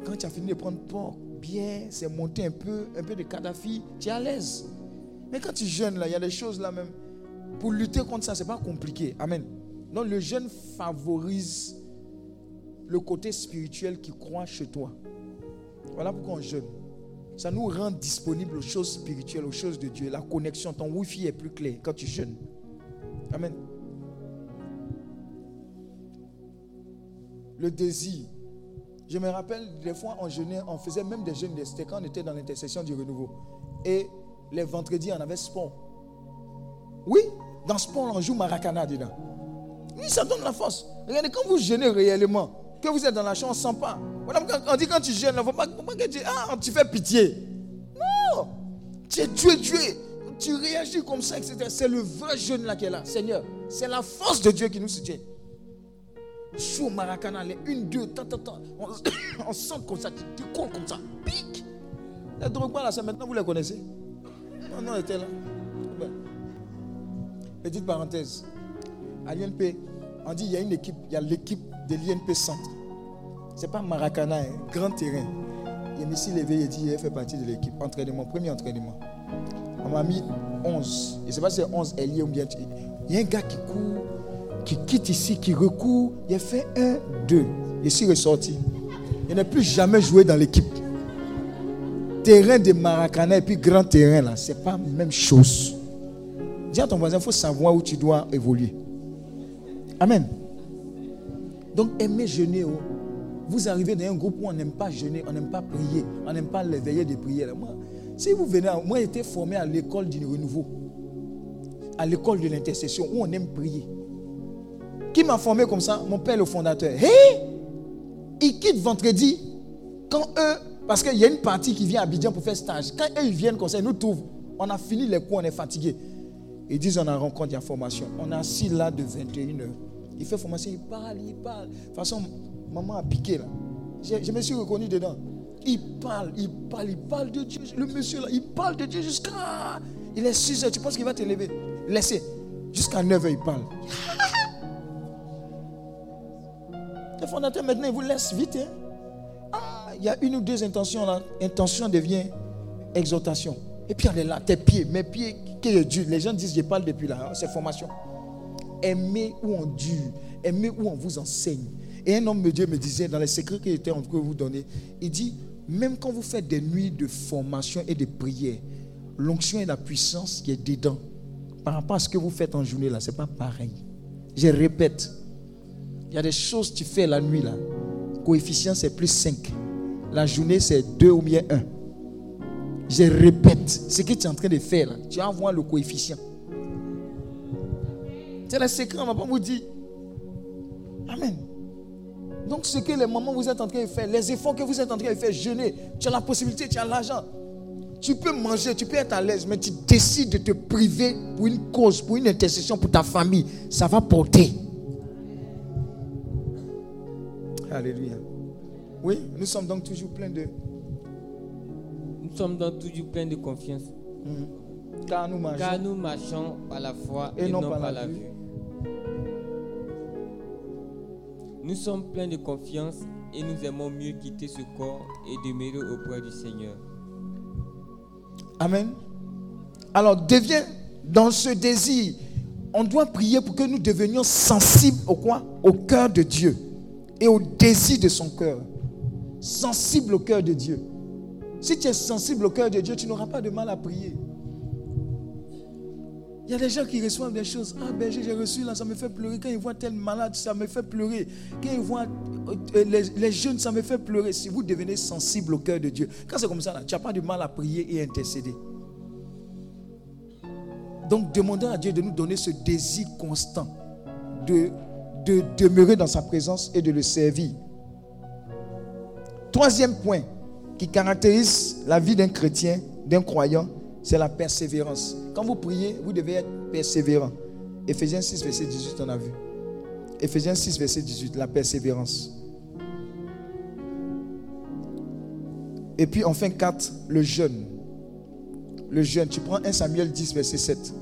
Speaker 2: Quand tu as fini de prendre porc, bien, c'est monté un peu, un peu de Kadhafi, tu es à l'aise. Mais quand tu jeûnes, là, il y a des choses là même. Pour lutter contre ça, ce n'est pas compliqué. Amen. Donc le jeûne favorise le côté spirituel qui croit chez toi. Voilà pourquoi on jeûne. Ça nous rend disponibles aux choses spirituelles, aux choses de Dieu. La connexion, ton wifi est plus clair quand tu jeûnes. Amen. Le désir, je me rappelle, des fois, on jeûnait, on faisait même des jeûnes. C'était quand on était dans l'intercession du renouveau. Et les vendredis, on avait sport. Oui, dans sport, on joue maracana dedans. Oui, ça donne la force. Regardez, quand vous jeûnez réellement, que vous êtes dans la chambre, on ne sent pas. On dit quand tu jeûnes, il ne faut pas, que tu, ah, tu fais pitié. Non. es Dieu, Dieu. Tu réagis comme ça, etc. C'est le vrai jeune là qui est là. Seigneur, c'est la force de Dieu qui nous soutient. Sous Maracana, les une, deux, tant, tant, tant. [COUGHS] On, sent comme ça, tu, cours comme ça. Pique. Les Drogba là, ça maintenant vous les connaissez? Non, non, était là. Petite parenthèse. À l'INP, on dit il y a une équipe, il y a l'équipe de l'INP Centre. Ce n'est pas Maracana, hein, grand terrain. Il m'a levé et dit il fait partie de l'équipe. Entraînement, premier entraînement. On m'a mis 11. Je ne sais pas si c'est 11 lié ou bien. Il y a un gars qui court qui quitte ici, qui recourt. Il a fait un, deux. Je suis ressorti. Il n'a plus jamais joué dans l'équipe. Terrain de Maracana et puis grand terrain là, c'est pas la même chose. Dis à ton voisin, il faut savoir où tu dois évoluer. Amen. Donc aimer jeûner. Oh. Vous arrivez dans un groupe où on n'aime pas jeûner, on n'aime pas prier, on n'aime pas les veillées de prière. Moi, si vous venez, moi été formé à l'école du renouveau, à l'école de l'intercession où on aime prier. Qui m'a formé comme ça? Mon père, le fondateur. Hé Il quitte vendredi quand eux, parce qu'il y a une partie qui vient à Abidjan pour faire stage. Quand eux, ils viennent comme ça, ils nous trouvent. On a fini les cours, on est fatigué. Ils disent on a rencontre, il y a formation. On est assis là de 21h. Il fait formation, il parle, il parle. De toute façon, maman a piqué là. Je, me suis reconnu dedans. Il parle, il parle, il parle de Dieu. Le monsieur là, il parle de Dieu jusqu'à. Il est 6 h Tu penses qu'il va te lever? Laissez. Jusqu'à 9 h il parle. [LAUGHS] Le fondateur maintenant, il vous laisse vite. Hein. Ah, il y a une ou deux intentions là. Intention devient exhortation. Et puis elle est là, tes pieds, mes pieds, qui est Dieu. Les gens disent, je parle depuis là, hein, c'est formation. Aimez où on dure, aimez où on vous enseigne. Et un homme de Dieu me disait, dans les secrets qu'il était en train de vous donner, il dit, même quand vous faites des nuits de formation et de prière, l'onction et la puissance qui est dedans, par rapport à ce que vous faites en journée là, c'est pas pareil. Je répète, il y a des choses que tu fais la nuit là. Coefficient c'est plus 5. La journée c'est 2 ou bien 1. Je répète, ce que tu es en train de faire là, tu voir le coefficient. C'est le secret, on va pas vous dire. Amen. Donc ce que les mamans vous êtes en train de faire, les efforts que vous êtes en train de faire, jeûner, tu as la possibilité, tu as l'argent. Tu peux manger, tu peux être à l'aise, mais tu décides de te priver pour une cause, pour une intercession, pour ta famille. Ça va porter. Alléluia. Oui, nous sommes donc toujours pleins de.
Speaker 3: Nous sommes donc toujours pleins de confiance.
Speaker 2: Mhm. Car, nous marchons,
Speaker 3: Car nous marchons par la foi et, non, par, la, vue. Nous sommes pleins de confiance et nous aimons mieux quitter ce corps et demeurer auprès du Seigneur.
Speaker 2: Amen. Alors, deviens dans ce désir. On doit prier pour que nous devenions sensibles au quoi? Au cœur de Dieu et au désir de son cœur. Sensible au cœur de Dieu. Si tu es sensible au cœur de Dieu, tu n'auras pas de mal à prier. Il y a des gens qui reçoivent des choses. Ah, ben j'ai reçu là, ça me fait pleurer. Quand ils voient tel malade, ça me fait pleurer. Quand ils voient euh, les, jeunes, ça me fait pleurer. Si vous devenez sensible au cœur de Dieu, quand c'est comme ça, là, tu n'as pas de mal à prier et intercéder. Donc, demandons à Dieu de nous donner ce désir constant de de demeurer dans sa présence et de le servir. Troisième point qui caractérise la vie d'un chrétien, d'un croyant, c'est la persévérance. Quand vous priez, vous devez être persévérant. Ephésiens 6, verset 18, on a vu. Ephésiens 6, verset 18, la persévérance. Et puis enfin 4, le jeûne. Le jeûne, tu prends 1 Samuel 10, verset 7.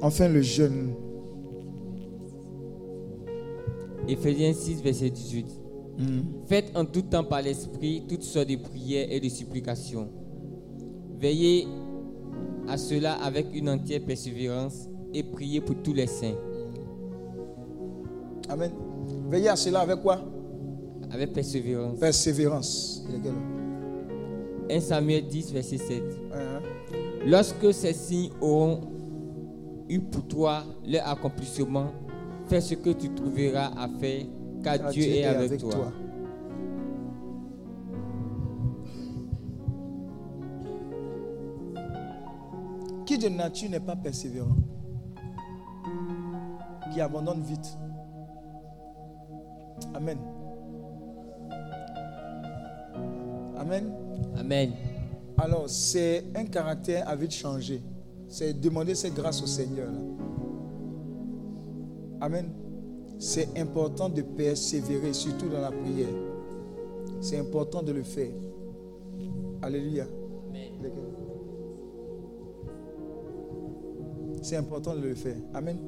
Speaker 2: Enfin le jeûne.
Speaker 3: Ephésiens 6, verset 18. Hmm. Faites en tout temps par l'Esprit toutes sortes de prières et de supplications. Veillez à cela avec une entière persévérance et priez pour tous les saints.
Speaker 2: Amen. Veillez à cela avec quoi?
Speaker 3: Avec persévérance.
Speaker 2: Persévérance.
Speaker 3: 1 Samuel 10, verset 7. Uh-huh. Lorsque ces signes auront eu pour toi leur accomplissement, Fais ce que tu trouveras à faire, car, Dieu, est, avec, toi.
Speaker 2: Qui de nature n'est pas persévérant Qui abandonne vite. Amen. Amen.
Speaker 3: Amen.
Speaker 2: Alors, c'est un caractère à vite changer. C'est demander cette grâce au Seigneur. Amen. C'est important de persévérer, surtout dans la prière. C'est important de le faire. Alléluia. C'est important de le faire. Amen.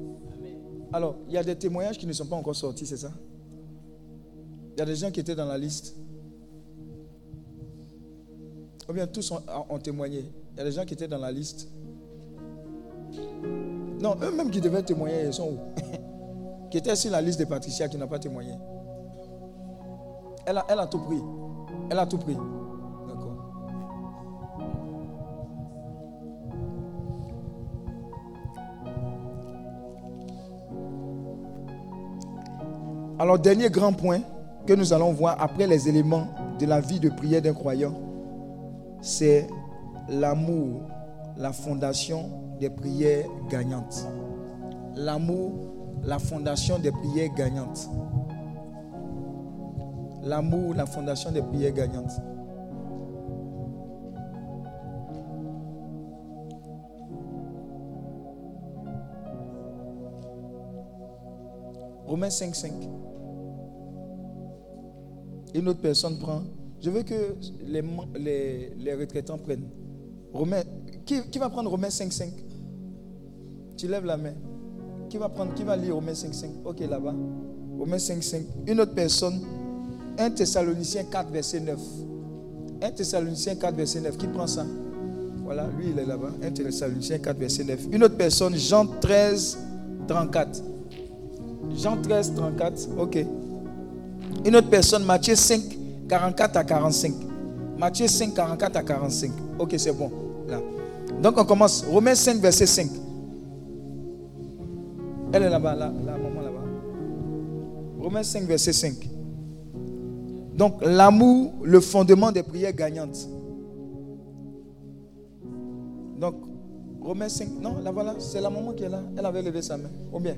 Speaker 2: Alors, il y a des témoignages qui ne sont pas encore sortis, c'est ça? Il y a des gens qui étaient dans la liste. Ou bien tous ont, témoigné. Il y a des gens qui étaient dans la liste. Non, eux-mêmes qui devaient témoigner, ils sont où? [LAUGHS] Qui étaient sur la liste de Patricia qui n'a pas témoigné. Elle a, elle a tout pris. Elle a tout pris. Alors, dernier grand point que nous allons voir après les éléments de la vie de prière d'un croyant, c'est l'amour, la fondation des prières gagnantes. L'amour, la fondation des prières gagnantes. L'amour, la fondation des prières gagnantes. Romains 5, 5. Une autre personne prend. Je veux que les, les, retraitants prennent. Romain, qui, qui, va prendre Romains 5, 5 Tu lèves la main. Qui va lire Romains 5, 5 Ok, là-bas. Romains 5, 5. Une autre personne. 1 Thessaloniciens 4, verset 9. 1 Thessaloniciens 4, verset 9. Qui prend ça? Voilà, lui, il est là-bas. 1 Thessaloniciens 4, verset 9. Une autre personne, Jean 13, 34. Jean 13, 34. Ok. Une autre personne, Matthieu 5, 44 à 45. Matthieu 5, 44 à 45. Ok, c'est bon. Donc on commence. Romains 5, verset 5. Elle est là-bas, là, là, maman là-bas. Romains 5, verset 5. Donc l'amour, le fondement des prières gagnantes. Donc, Romains 5, non, là voilà, c'est la maman qui est là. Elle avait levé sa main. Ou bien?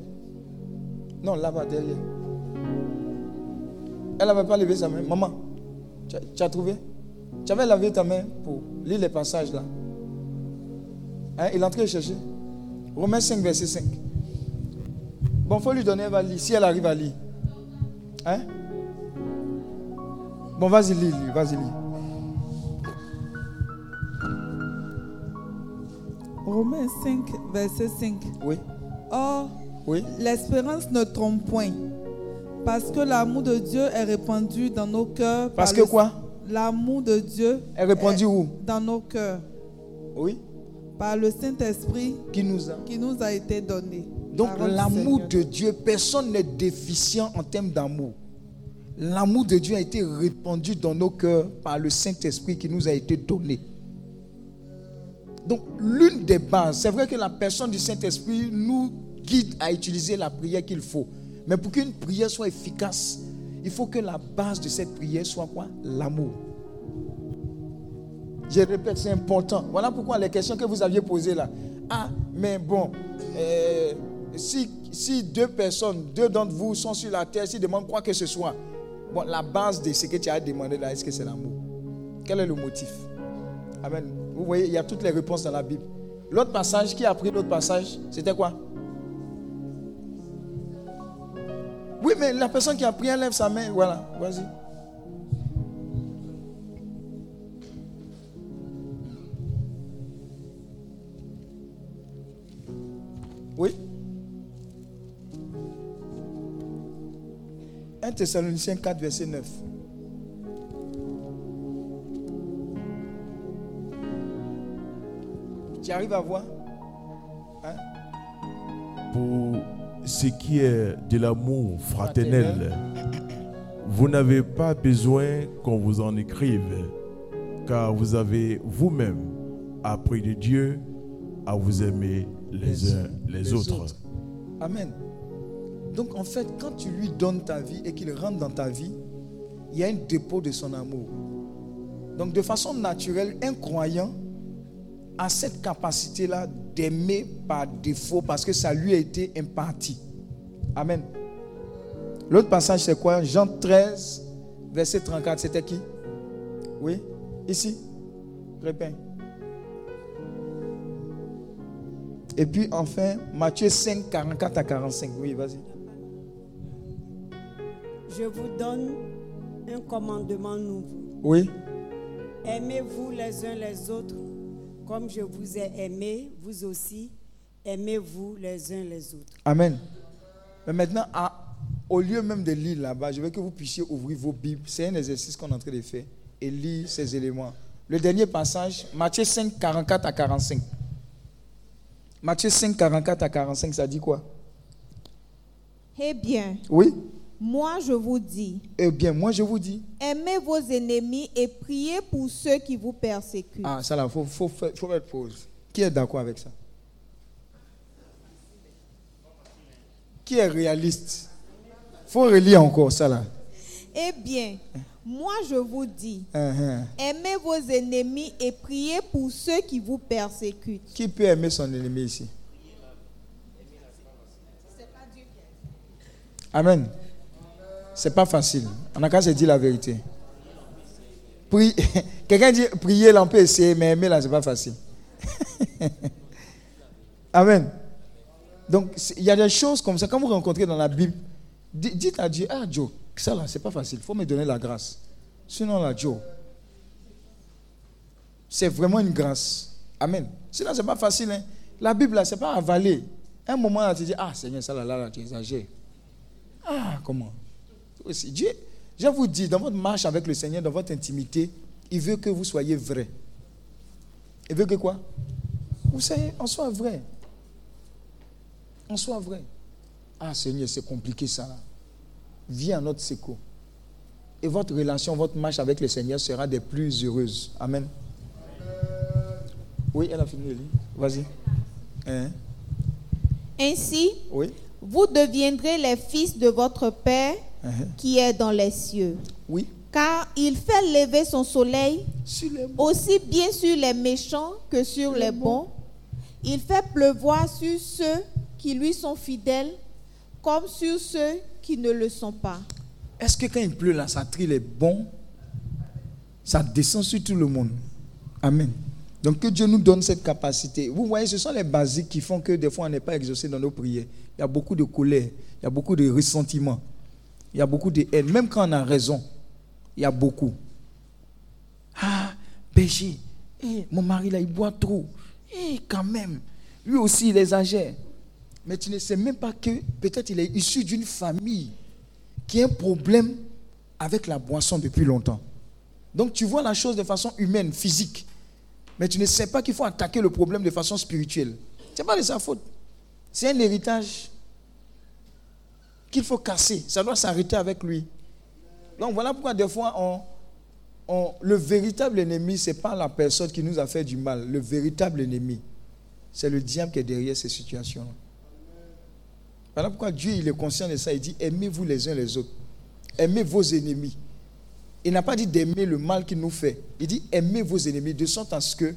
Speaker 2: Non, là-bas, derrière. Elle n'avait pas levé sa main. Maman, tu as, trouvé? Tu avais lavé ta main pour lire les passages là. Hein? Il est entré chercher. Romains 5, verset 5. Bon, il faut lui donner, elle va lire. Si elle arrive à lire. Hein? Bon, vas-y, lis, lis vas-y, lis.
Speaker 4: Romains 5, verset 5.
Speaker 2: Oui.
Speaker 4: Or, oui. l'espérance ne trompe point. Parce que l'amour de Dieu est répandu dans nos cœurs.
Speaker 2: Parce que quoi?
Speaker 4: L'amour de Dieu
Speaker 2: est répandu où?
Speaker 4: Dans nos cœurs.
Speaker 2: Oui.
Speaker 4: Par le Saint-Esprit
Speaker 2: qui nous a,
Speaker 4: qui nous a été donné.
Speaker 2: Donc l'amour de Dieu, personne n'est déficient en termes d'amour. L'amour de Dieu a été répandu dans nos cœurs par le Saint-Esprit qui nous a été donné. Donc l'une des bases, c'est vrai que la personne du Saint-Esprit nous guide à utiliser la prière qu'il faut. Mais pour qu'une prière soit efficace, il faut que la base de cette prière soit quoi? L'amour. Je répète, c'est important. Voilà pourquoi les questions que vous aviez posées là. Ah, mais bon, euh, si, deux personnes, deux d'entre vous sont sur la terre, s'ils demandent quoi que ce soit, bon, la base de ce que tu as demandé là, est-ce que c'est l'amour? Quel est le motif? Amen. Vous voyez, il y a toutes les réponses dans la Bible. L'autre passage, qui a pris l'autre passage, c'était quoi? Oui, mais la personne qui a pris, elle lève sa main. Voilà, vas-y. Oui? 1 Thessaloniciens 4, verset 9. Tu arrives à voir
Speaker 5: hein? Pour ce qui est de l'amour fraternel, vous n'avez pas besoin qu'on vous en écrive, car vous avez vous-même appris de Dieu à vous aimer les, uns les, autres.
Speaker 2: Amen. Donc en fait, quand tu lui donnes ta vie et qu'il rentre dans ta vie, il y a un dépôt de son amour. Donc de façon naturelle, un croyant a cette capacité-là d'aimer par défaut parce que ça lui a été imparti. Amen. L'autre passage, c'est quoi? Jean 13, verset 34, c'était qui? Oui Ici Répeint. Et puis enfin, Matthieu 5, 44 à 45. Oui, vas-y.
Speaker 6: Je vous donne un commandement nouveau.
Speaker 2: Oui.
Speaker 6: Aimez-vous les uns les autres comme je vous ai aimé, vous aussi, aimez-vous les uns les autres.
Speaker 2: Amen. Mais maintenant, au lieu même de lire là-bas, je veux que vous puissiez ouvrir vos Bibles. C'est un exercice qu'on est en train de faire et lire ces éléments. Le dernier passage, Matthieu 5, 44 à 45. Matthieu 5, 44 à 45, ça dit quoi?
Speaker 7: Eh bien.
Speaker 2: Oui.
Speaker 7: Moi, je vous dis.
Speaker 2: Eh bien, moi, je vous dis.
Speaker 7: Aimez vos ennemis et priez pour ceux qui vous persécutent.
Speaker 2: Ah, ça là, il faut, faut, faut, mettre pause. Qui est d'accord avec ça? Qui est réaliste? Faut relire encore ça là.
Speaker 7: Eh bien, moi je vous dis, uh-huh. aimez vos ennemis et priez pour ceux qui vous persécutent.
Speaker 2: Qui peut aimer son ennemi ici? Amen. C'est pas facile. On a qu'à se dire la vérité. [LAUGHS] Quelqu'un dit prier on peut essayer, mais aimer là, c'est pas facile. [LAUGHS] Amen. Donc, il y a des choses comme ça. Quand vous rencontrez dans la Bible, dites à Dieu, ah Joe, ça là, c'est pas facile. Il faut me donner la grâce. Sinon, là, Joe, c'est vraiment une grâce. Amen. Sinon, c'est pas facile. Hein. La Bible, là, c'est pas avaler. Un moment, là, tu dis, ah Seigneur, ça là, là, là tu exagères. Ah, comment? Aussi. Dieu, je vous dis, dans votre marche avec le Seigneur, dans votre intimité, il veut que vous soyez vrai. Il veut que quoi? Vous savez, on soit vrai. On soit vrai. Ah Seigneur, c'est compliqué ça. Viens à notre secours. Et votre relation, votre marche avec le Seigneur sera des plus heureuses. Amen. Oui, elle a fini Vas-y. Hein?
Speaker 7: Ainsi,
Speaker 2: oui?
Speaker 7: vous deviendrez les fils de votre Père Uh-huh. qui est dans les cieux.
Speaker 2: Oui.
Speaker 7: Car il fait lever son soleil aussi bien sur les méchants que sur les bons. Il fait pleuvoir sur ceux qui lui sont fidèles comme sur ceux qui ne le sont pas.
Speaker 2: Est-ce que quand il pleut là, ça trie les bons? Ça descend sur tout le monde. Amen. Donc que Dieu nous donne cette capacité. Vous voyez, ce sont les basiques qui font que des fois on n'est pas exaucé dans nos prières. Il y a beaucoup de colère, il y a beaucoup de ressentiment. Il y a beaucoup de haine. Même quand on a raison, il y a beaucoup. Ah, péché. Eh, mon mari là, il boit trop. Eh, quand même. Lui aussi, il exagère. Mais tu ne sais même pas que peut-être il est issu d'une famille qui a un problème avec la boisson depuis longtemps. Donc tu vois la chose de façon humaine, physique. Mais tu ne sais pas qu'il faut attaquer le problème de façon spirituelle. Ce n'est pas de sa faute. C'est un héritage qu'il faut casser. Ça doit s'arrêter avec lui. Donc voilà pourquoi des fois, on, le véritable ennemi, ce n'est pas la personne qui nous a fait du mal. Le véritable ennemi, c'est le diable qui est derrière ces situations. Voilà pourquoi Dieu il est conscient de ça. Il dit aimez-vous les uns les autres. Aimez vos ennemis. Il n'a pas dit d'aimer le mal qu'il nous fait. Il dit aimez vos ennemis de sorte à ce que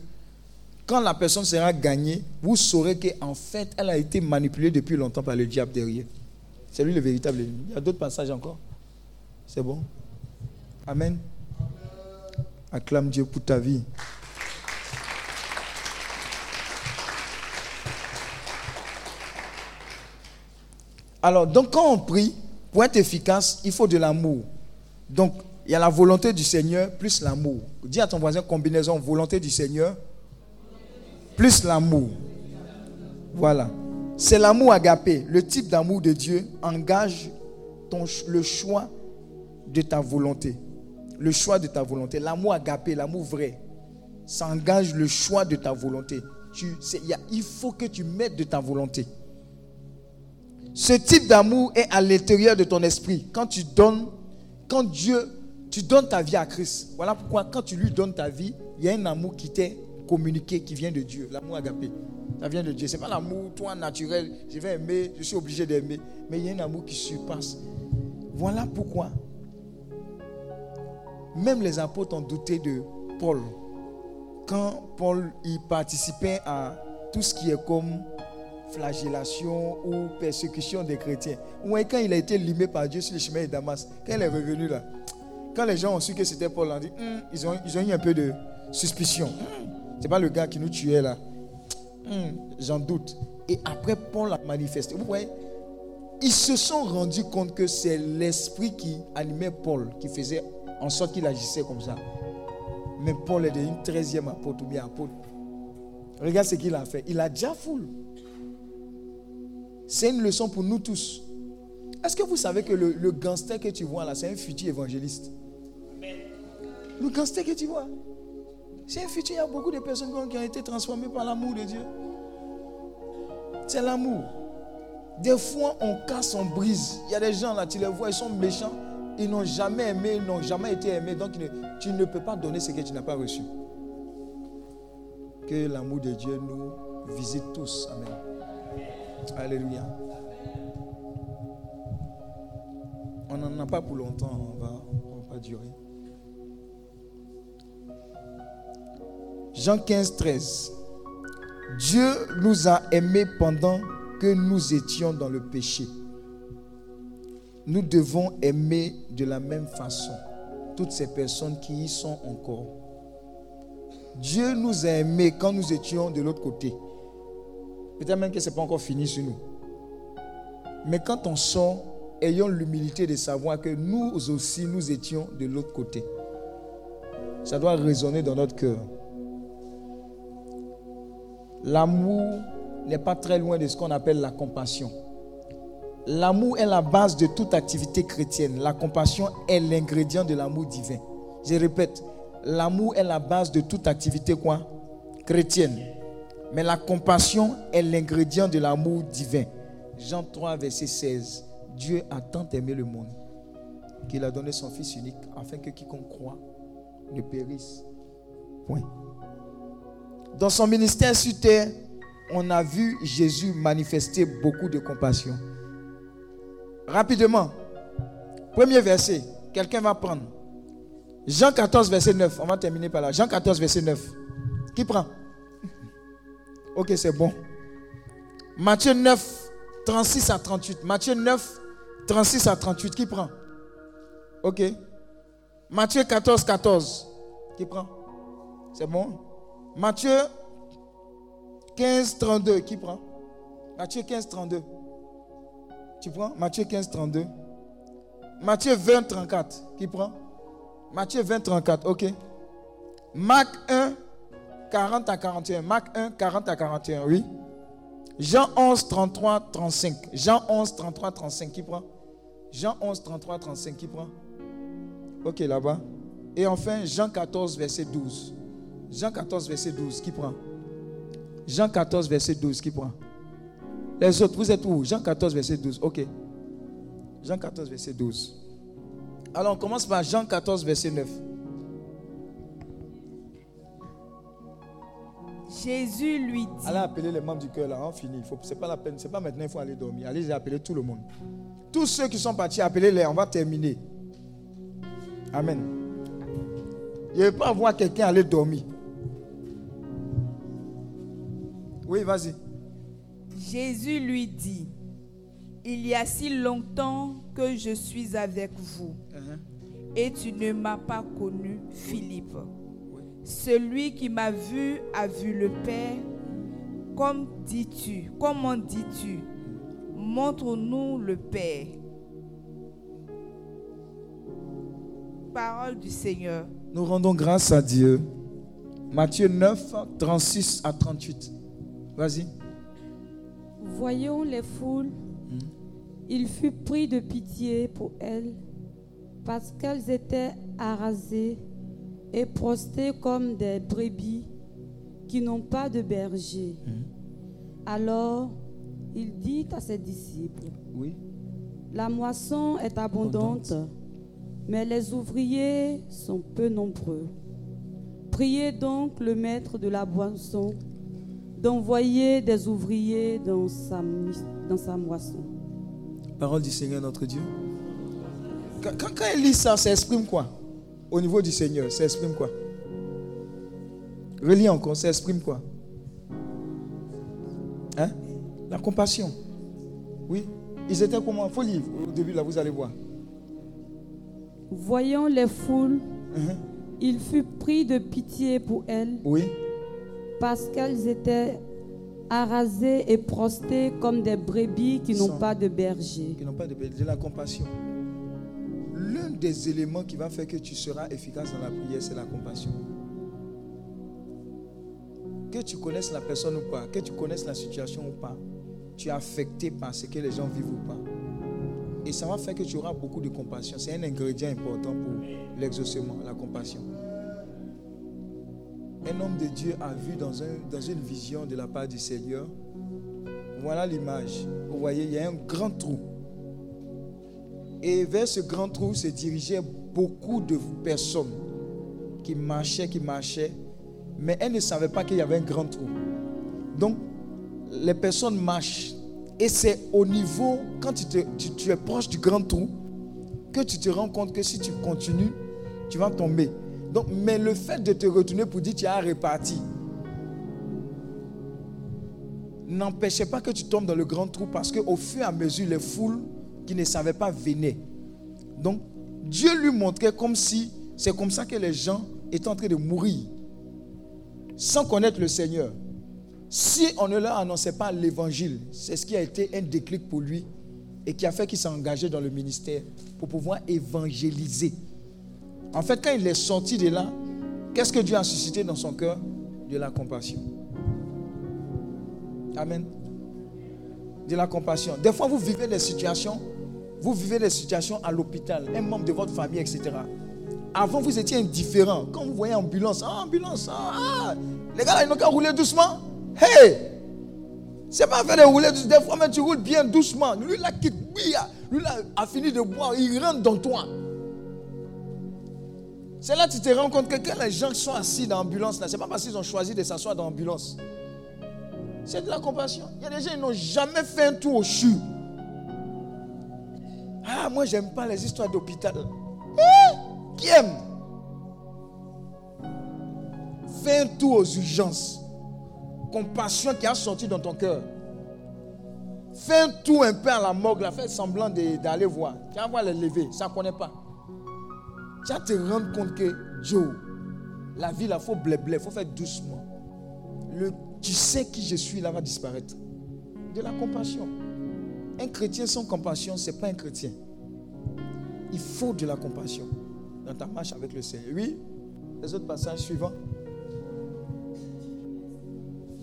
Speaker 2: quand la personne sera gagnée, vous saurez qu'en fait, elle a été manipulée depuis longtemps par le diable derrière. C'est lui le véritable ennemi. Il y a d'autres passages encore. C'est bon Amen. Acclame Dieu pour ta vie. Alors, donc quand on prie, pour être efficace, il faut de l'amour. Donc, il y a la volonté du Seigneur plus l'amour. Dis à ton voisin combinaison volonté du Seigneur plus l'amour. Voilà. C'est l'amour agapé. Le type d'amour de Dieu engage le choix de ta volonté. Le choix de ta volonté. L'amour agapé, l'amour vrai, ça engage le choix de ta volonté. Il faut que tu mettes de ta volonté. Ce type d'amour est à l'intérieur de ton esprit. Quand tu donnes, quand Dieu, tu donnes ta vie à Christ. Voilà pourquoi quand tu lui donnes ta vie, il y a un amour qui t'est communiqué, qui vient de Dieu. L'amour agapé. Ça vient de Dieu. Ce n'est pas l'amour, toi, naturel. Je vais aimer, je suis obligé d'aimer. Mais il y a un amour qui surpasse. Voilà pourquoi. Même les apôtres ont douté de Paul. Quand Paul y participait à tout ce qui est comme flagellation ou persécution des chrétiens. Ou quand il a été limé par Dieu sur le chemin de Damas, quand il est revenu là, quand les gens ont su que c'était Paul, hum, ils, ont, ils ont eu un peu de suspicion. C'est pas le gars qui nous tuait là. Hmm, j'en doute. Et après, Paul a manifesté. Vous voyez, ils se sont rendus compte que c'est l'esprit qui animait Paul, qui faisait en sorte qu'il agissait comme ça. Mais Paul est devenu 13e apôtre ou bien apôtre. Regarde ce qu'il a fait. Il a déjà foule. C'est une leçon pour nous tous. Est-ce que vous savez que le, le gangster que tu vois là, c'est un futur évangéliste? Le gangster que tu vois, c'est un futur. Il y a beaucoup de personnes qui ont été transformées par l'amour de Dieu. C'est l'amour. Des fois, on casse, on brise. Il y a des gens là, tu les vois, ils sont méchants. Ils n'ont jamais aimé, ils n'ont jamais été aimés. Donc, tu ne peux pas donner ce que tu n'as pas reçu. Que l'amour de Dieu nous visite tous. Amen. Alléluia. On n'en a pas pour longtemps, on va, on va pas durer. Jean 15, 13. Dieu nous a aimés pendant que nous étions dans le péché. Nous devons aimer de la même façon toutes ces personnes qui y sont encore. Dieu nous a aimés quand nous étions de l'autre côté. Peut-être même que ce n'est pas encore fini sur nous. Mais quand on sort, ayons l'humilité de savoir que nous aussi, nous étions de l'autre côté. Ça doit résonner dans notre cœur. L'amour n'est pas très loin de ce qu'on appelle la compassion. L'amour est la base de toute activité chrétienne. La compassion est l'ingrédient de l'amour divin. Je répète, l'amour est la base de toute activité chrétienne. Mais la compassion est l'ingrédient de l'amour divin. Jean 3, verset 16. Dieu a tant aimé le monde qu'il a donné son Fils unique afin que quiconque croit ne périsse. Point. Dans son ministère sur terre, on a vu Jésus manifester beaucoup de compassion. Rapidement, premier verset, quelqu'un va prendre. Jean 14, verset 9. On va terminer par là. Jean 14, verset 9. Qui prend? [LAUGHS] Ok, c'est bon. Matthieu 9, 36 à 38. Matthieu 9, 36 à 38. Qui prend? Ok. Matthieu 14, 14. Qui prend? C'est bon? Matthieu 15, 32. Qui prend? Matthieu 15, 32. Tu prends? Matthieu 15, 32. Matthieu 20, 34. Qui prend? Matthieu 20, 34. Ok. Marc 1, 40 à 41. Marc 1, 40 à 41. Oui. Jean 11, 33, 35. Jean 11, 33, 35. Qui prend? Jean 11, 33, 35. Qui prend? Ok, là-bas. Et enfin, Jean 14, verset 12. Jean 14, verset 12. Qui prend? Jean 14, verset 12. Qui prend? Les autres, vous êtes où? Jean 14, verset 12. Ok. Jean 14, verset 12. Alors, on commence par Jean 14, verset 9.
Speaker 7: Jésus lui dit.
Speaker 2: Allez appeler les membres du cœur là, on finit. Ce n'est pas la peine, c'est pas maintenant, il faut aller dormir. Allez appeler tout le monde. Tous ceux qui sont partis, appelez-les, on va terminer. Amen. Il ne veut pas voir quelqu'un aller dormir. Oui, vas-y.
Speaker 7: Jésus lui dit, il y a si longtemps que je suis avec vous uh-huh. et tu ne m'as pas connu, Philippe. Celui qui m'a vu a vu le Père. Comme dis-tu, comment dis-tu Montre-nous le Père. Parole du Seigneur.
Speaker 2: Nous rendons grâce à Dieu. Matthieu 9, 36 à 38. Vas-y.
Speaker 8: Voyons les foules. Hmm. Il fut pris de pitié pour elles parce qu'elles étaient arasées et prostées comme des brebis qui n'ont pas de berger. Hmm. Alors, il dit à ses disciples,
Speaker 2: oui.
Speaker 8: La moisson est abondante, mais les ouvriers sont peu nombreux. Priez donc le maître de la moisson d'envoyer des ouvriers dans sa, dans sa moisson.
Speaker 2: Parole du Seigneur notre Dieu. Quand, quand, elle lit ça, ça exprime quoi? Au niveau du Seigneur, ça exprime quoi? Relis encore, ça exprime quoi? Hein? La compassion. Oui. Ils étaient comment? Il faut lire au début, là, vous allez voir.
Speaker 8: Voyant les foules, uh-huh. Il fut pris de pitié pour elles.
Speaker 2: Oui.
Speaker 8: Parce qu'elles étaient arasées et prostées comme des brebis qui n'ont pas de berger.
Speaker 2: Qui n'ont pas de berger. De la compassion. L'un des éléments qui va faire que tu seras efficace dans la prière, c'est la compassion. Que tu connaisses la personne ou pas, que tu connaisses la situation ou pas, tu es affecté par ce que les gens vivent ou pas. Et ça va faire que tu auras beaucoup de compassion. C'est un ingrédient important pour l'exaucement, la compassion. Un homme de Dieu a vu dans, un, dans une vision de la part du Seigneur. Voilà l'image. Vous voyez, il y a un grand trou. Et vers ce grand trou se dirigeaient beaucoup de personnes qui marchaient, qui marchaient, mais elles ne savaient pas qu'il y avait un grand trou. Donc, les personnes marchent. Et c'est au niveau, quand tu, es proche du grand trou, que tu te rends compte que si tu continues, tu vas tomber. Mais le fait de te retourner pour dire tu as réparti, n'empêchait pas que tu tombes dans le grand trou parce qu'au fur et à mesure, les foules qui ne savaient pas venaient. Donc, Dieu lui montrait comme si c'est comme ça que les gens étaient en train de mourir sans connaître le Seigneur. Si on ne leur annonçait pas l'évangile, c'est ce qui a été un déclic pour lui et qui a fait qu'il s'est engagé dans le ministère pour pouvoir évangéliser. En fait, quand il est sorti de là, qu'est-ce que Dieu a suscité dans son cœur De la compassion. Amen. De la compassion. Des fois, vous vivez des situations, vous vivez des situations à l'hôpital, un membre de votre famille, etc. Avant, vous étiez indifférent. Quand vous voyez ambulance, ah, ambulance, ah, les gars, ils n'ont qu'à rouler doucement. Hey! C'est pas fait de rouler doucement. Des fois, mais tu roules bien doucement. Lui, là, qui lui, là, a fini de boire. Il rentre dans toi. C'est là que tu te rends compte que quand les gens sont assis dans l'ambulance, ce n'est pas parce qu'ils ont choisi de s'asseoir dans l'ambulance. C'est de la compassion. Il y a des gens qui n'ont jamais fait un tour au CHU. Ah, moi, j'aime pas les histoires d'hôpital. Eh, qui aime? Fais un tour aux urgences compassion qui a sorti dans ton cœur. Fais un tour un peu à la morgue, là, fais semblant d'aller voir. Tu vas voir les lever, ça ne connaît pas. Tu vas te rendre compte que, Joe, la vie, il faut blé il faut faire doucement. Le tu sais qui je suis là va disparaître. De la compassion. Un chrétien sans compassion, ce n'est pas un chrétien. Il faut de la compassion dans ta marche avec le Seigneur. Oui, les autres passages suivants.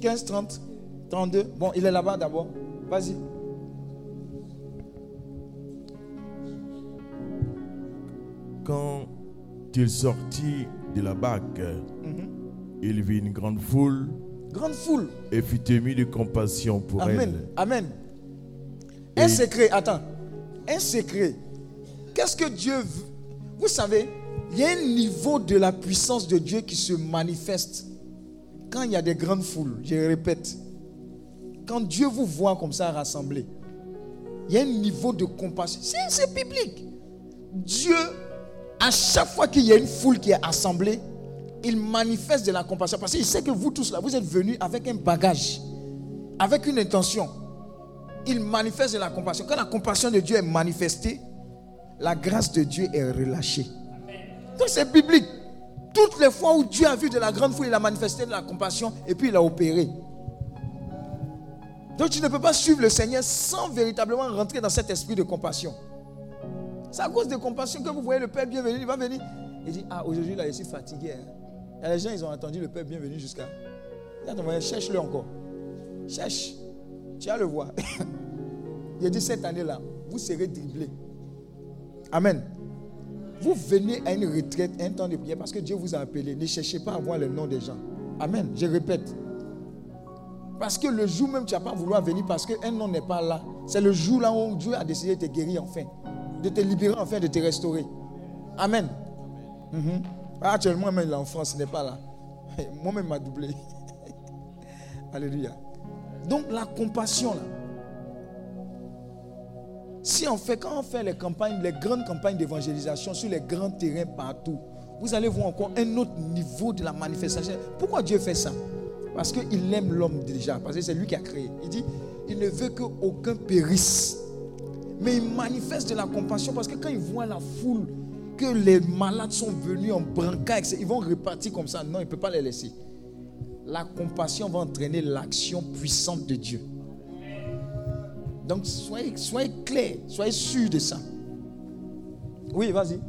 Speaker 2: 15, 30, 32. Bon, il est là-bas d'abord. Vas-y.
Speaker 5: Quand il sortit de la barque, mhm. il vit une grande foule.
Speaker 2: Grande foule.
Speaker 5: Et fut ému de compassion pour
Speaker 2: Amen. Amen. Un secret, attends. Un secret. Qu'est-ce que Dieu veut Vous savez, il y a un niveau de la puissance de Dieu qui se manifeste quand il y a des grandes foules, je répète, quand Dieu vous voit comme ça rassemblés, il y a un niveau de compassion. C'est biblique. Dieu, à chaque fois qu'il y a une foule qui est assemblée, il manifeste de la compassion. Parce qu'il sait que vous tous là, vous êtes venus avec un bagage, avec une intention. Il manifeste de la compassion. Quand la compassion de Dieu est manifestée, la grâce de Dieu est relâchée. Donc c'est biblique. Toutes les fois où Dieu a vu de la grande foule, il a manifesté de la compassion et puis il a opéré. Donc tu ne peux pas suivre le Seigneur sans véritablement rentrer dans cet esprit de compassion. C'est à cause de compassion que vous voyez le Père bienvenu, il va venir. Il dit, ah aujourd'hui là je suis fatigué. Hein. les gens, ils ont attendu le Père bienvenu jusqu'à... Cherche-le encore. Cherche. Tu vas le voir. [LAUGHS] il dit, cette année-là, vous serez dribblés. Amen. Vous venez à une retraite, un temps de prière parce que Dieu vous a appelé. Ne cherchez pas à voir le nom des gens. Amen. Je répète. Parce que le jour même, tu n'as pas voulu venir parce qu'un nom n'est pas là. C'est le jour là où Dieu a décidé de te guérir enfin. De te libérer enfin, de te restaurer. Amen. Mhm. Actuellement, même l'enfant, ce n'est pas là. [LAUGHS] Moi-même, m'a doublé. [LAUGHS] Alléluia. Donc, la compassion, là. Si on fait, quand on fait les campagnes, les grandes campagnes d'évangélisation sur les grands terrains partout, vous allez voir encore un autre niveau de la manifestation. Pourquoi Dieu fait ça? Parce qu'il aime l'homme déjà, parce que c'est lui qui a créé. Il dit, il ne veut qu'aucun périsse. Mais il manifeste de la compassion parce que quand il voit la foule que les malades sont venus en brancard, ils vont repartir comme ça. Non, il ne peut pas les laisser. La compassion va entraîner l'action puissante de Dieu. Donc soyez, soyez clairs, soyez sûrs de ça. Oui, vas-y.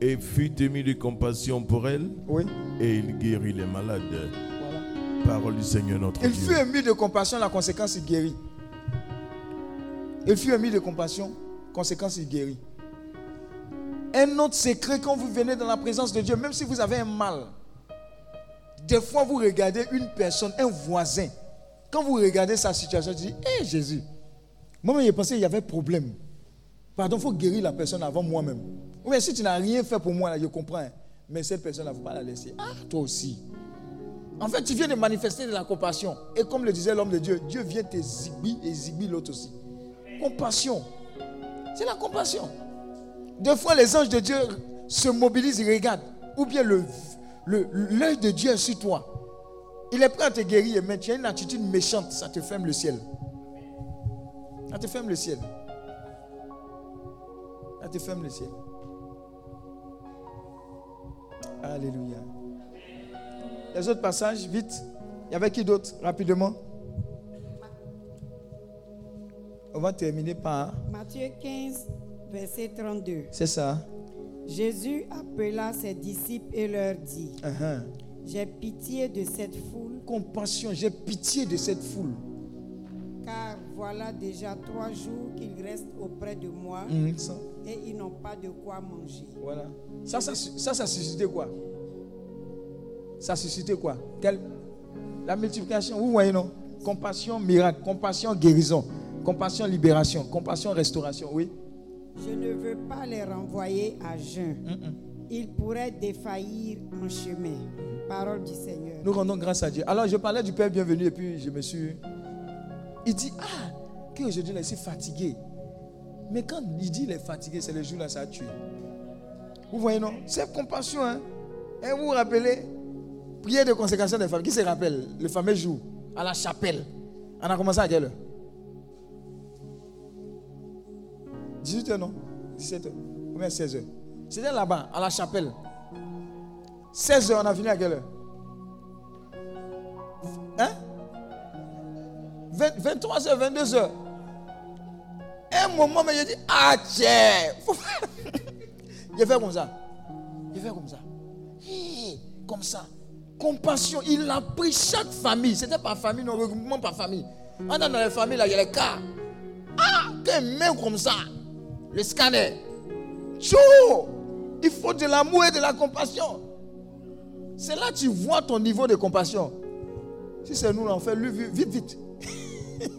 Speaker 5: Et fut ému de compassion pour elle.
Speaker 2: Oui.
Speaker 5: Et il guérit les malades. Voilà. Parole du Seigneur notre
Speaker 2: il
Speaker 5: Dieu.
Speaker 2: Il fut ému de compassion, la conséquence, il guérit. Il fut ému de compassion, conséquence, il guérit. Un autre secret quand vous venez dans la présence de Dieu, même si vous avez un mal, des fois vous regardez une personne, un voisin, quand vous regardez sa situation, vous dites, hé Jésus, moi j'ai pensé qu'il y avait problème. Pardon, il faut guérir la personne avant moi-même. Ou bien si tu n'as rien fait pour moi, là, je comprends. Hein. Mais cette personne, il ne faut pas la laisser. Ah, toi aussi. En fait, tu viens de manifester de la compassion. Et comme le disait l'homme de Dieu, Dieu vient t'exhiber et exhiber l'autre aussi. Compassion. C'est la compassion. Des fois, les anges de Dieu se mobilisent et regardent. Ou bien l'œil le, de Dieu est sur toi. Il est prêt à te guérir, mais tu as une attitude méchante, ça te ferme le ciel. Ça te ferme le ciel. Ça te ferme le ciel. Alléluia. Les autres passages, vite. Il y avait qui d'autre Rapidement? Va terminer par.
Speaker 6: Matthieu 15, verset 32.
Speaker 2: C'est ça.
Speaker 6: Jésus appela ses disciples et leur dit uh-huh. J'ai pitié de cette foule.
Speaker 2: Compassion, j'ai pitié de cette foule.
Speaker 6: Car voilà déjà trois jours qu'ils restent auprès de moi mm, et ils n'ont pas de quoi manger.
Speaker 2: Voilà. Ça, ça, ça, ça a suscité quoi? Ça a suscité quoi? Quelle La multiplication, vous voyez non? Compassion, miracle, compassion, guérison, compassion, libération, compassion, restauration, oui.
Speaker 6: Je ne veux pas les renvoyer à jeun. Ils pourraient défaillir en chemin. Parole du Seigneur.
Speaker 2: Nous rendons grâce à Dieu. Alors je parlais du Père bienvenu et puis je me suis... Il dit, ah, qu'aujourd'hui il est fatigué. Mais quand il dit qu'il est fatigué, c'est le jour là ça a tué. Vous voyez, non? C'est compassion. Hein? Et vous vous rappelez, prière de consécration des femmes. Qui se rappelle? Le fameux jour à la chapelle On a commencé à quelle heure? 18h, non? 17h. Ou bien 16h. C'était là-bas, à la chapelle. 16h, on a fini à quelle heure? Hein? 23h, 22h. Un moment, mais je dis, ah tiens [LAUGHS] Il fait comme ça. Il fait comme ça. comme ça. Compassion. Il a pris chaque famille. C'était par famille, non, regroupement par famille. On dans les familles, là, il y a les cas. Ah, qu'une main comme ça. Le scanner. Tchou Il faut de l'amour et de la compassion. C'est là que tu vois ton niveau de compassion. Si c'est nous, on fait vite, vite. [LAUGHS]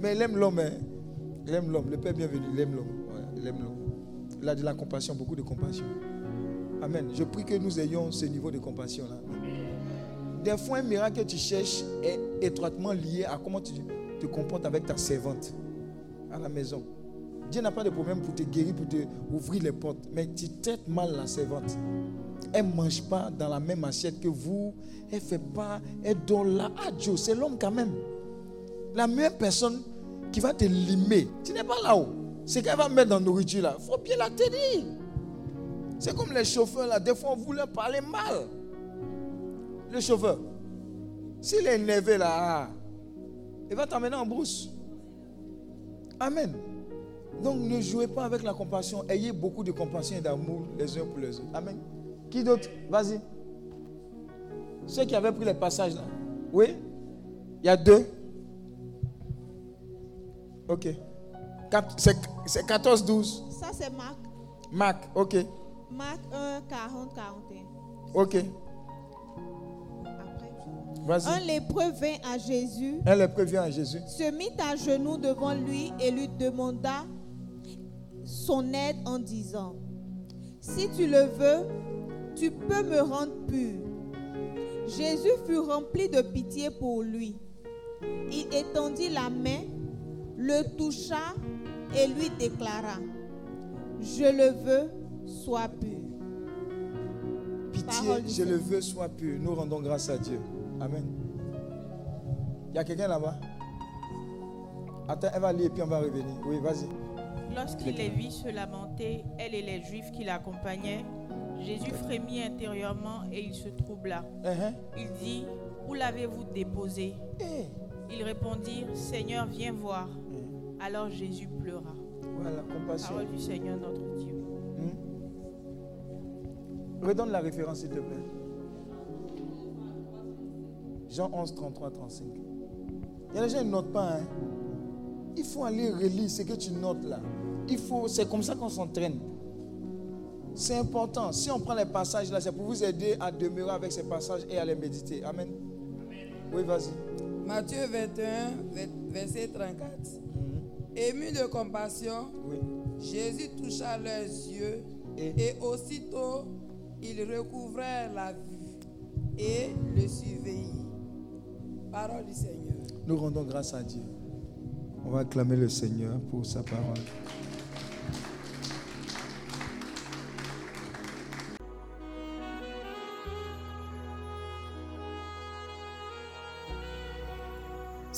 Speaker 2: Mais il aime l'homme. Hein. Il aime l'homme. Le Père bienvenu, il aime l'homme. il aime l'homme. Il a de la compassion, beaucoup de compassion. Amen. Je prie que nous ayons ce niveau de compassion là. Des fois, un miracle que tu cherches est étroitement lié à comment tu te comportes avec ta servante à la maison. Dieu n'a pas de problème pour te guérir, pour te ouvrir les portes. Mais tu traites mal la servante. Elle ne mange pas dans la même assiette que vous. Elle ne fait pas. Elle donne là. Ah, Dieu, c'est l'homme quand même. La meilleure personne qui va te limer, tu n'es pas là-haut. C'est qu'elle va mettre dans la nourriture là. Il faut bien la tenir. C'est comme les chauffeurs là. Des fois, on voulait parler mal. Le chauffeur. S'il est énervé là, ah, il va t'amener en brousse. Amen. Donc ne jouez pas avec la compassion. Ayez beaucoup de compassion et d'amour les uns pour les autres. Amen. Qui d'autre? Vas-y. Ceux qui avaient pris les passages là. Oui? Il y a deux. Ok. C'est 14, 12.
Speaker 7: Ça c'est Marc.
Speaker 2: Marc, ok.
Speaker 7: Marc 1, 40, 41.
Speaker 2: Ok.
Speaker 7: Un lépreux vint à Jésus.
Speaker 2: Un lépreux vient à Jésus.
Speaker 7: Se mit à genoux devant lui et lui demanda son aide en disant, Si tu le veux, tu peux me rendre pur. Jésus fut rempli de pitié pour lui. Il étendit la main, le toucha et lui déclara, Je le veux, sois pur.
Speaker 2: Pitié, je le veux, sois pur. Nous rendons grâce à Dieu. Amen. Il y a quelqu'un là-bas? Attends, elle va lire et puis on va revenir. Oui, vas-y.
Speaker 9: Lorsqu'il les vit se lamenter, elle et les Juifs qui l'accompagnaient, Jésus frémit intérieurement et il se troubla. Uh-huh. Il dit, Où l'avez-vous déposé? Eh. Ils répondirent, Seigneur, viens voir. Eh. Alors Jésus pleura.
Speaker 2: Voilà, compassion.
Speaker 9: Parole du Seigneur notre Dieu. Hmm?
Speaker 2: Redonne la référence, s'il te plaît. Jean 11, 33, 35. Il y a des gens qui ne notent pas. Hein? Il faut aller relire ce que tu notes là. Il faut, c'est comme ça qu'on s'entraîne. C'est important. Si on prend les passages là, c'est pour vous aider à demeurer avec ces passages et à les méditer. Amen. Oui, vas-y.
Speaker 10: Matthieu 21, verset 34. Mhm. Ému de compassion, Jésus toucha leurs yeux et, aussitôt ils recouvrèrent la vue et le surveillent. Parole du Seigneur.
Speaker 2: Nous rendons grâce à Dieu. On va acclamer le Seigneur pour sa parole.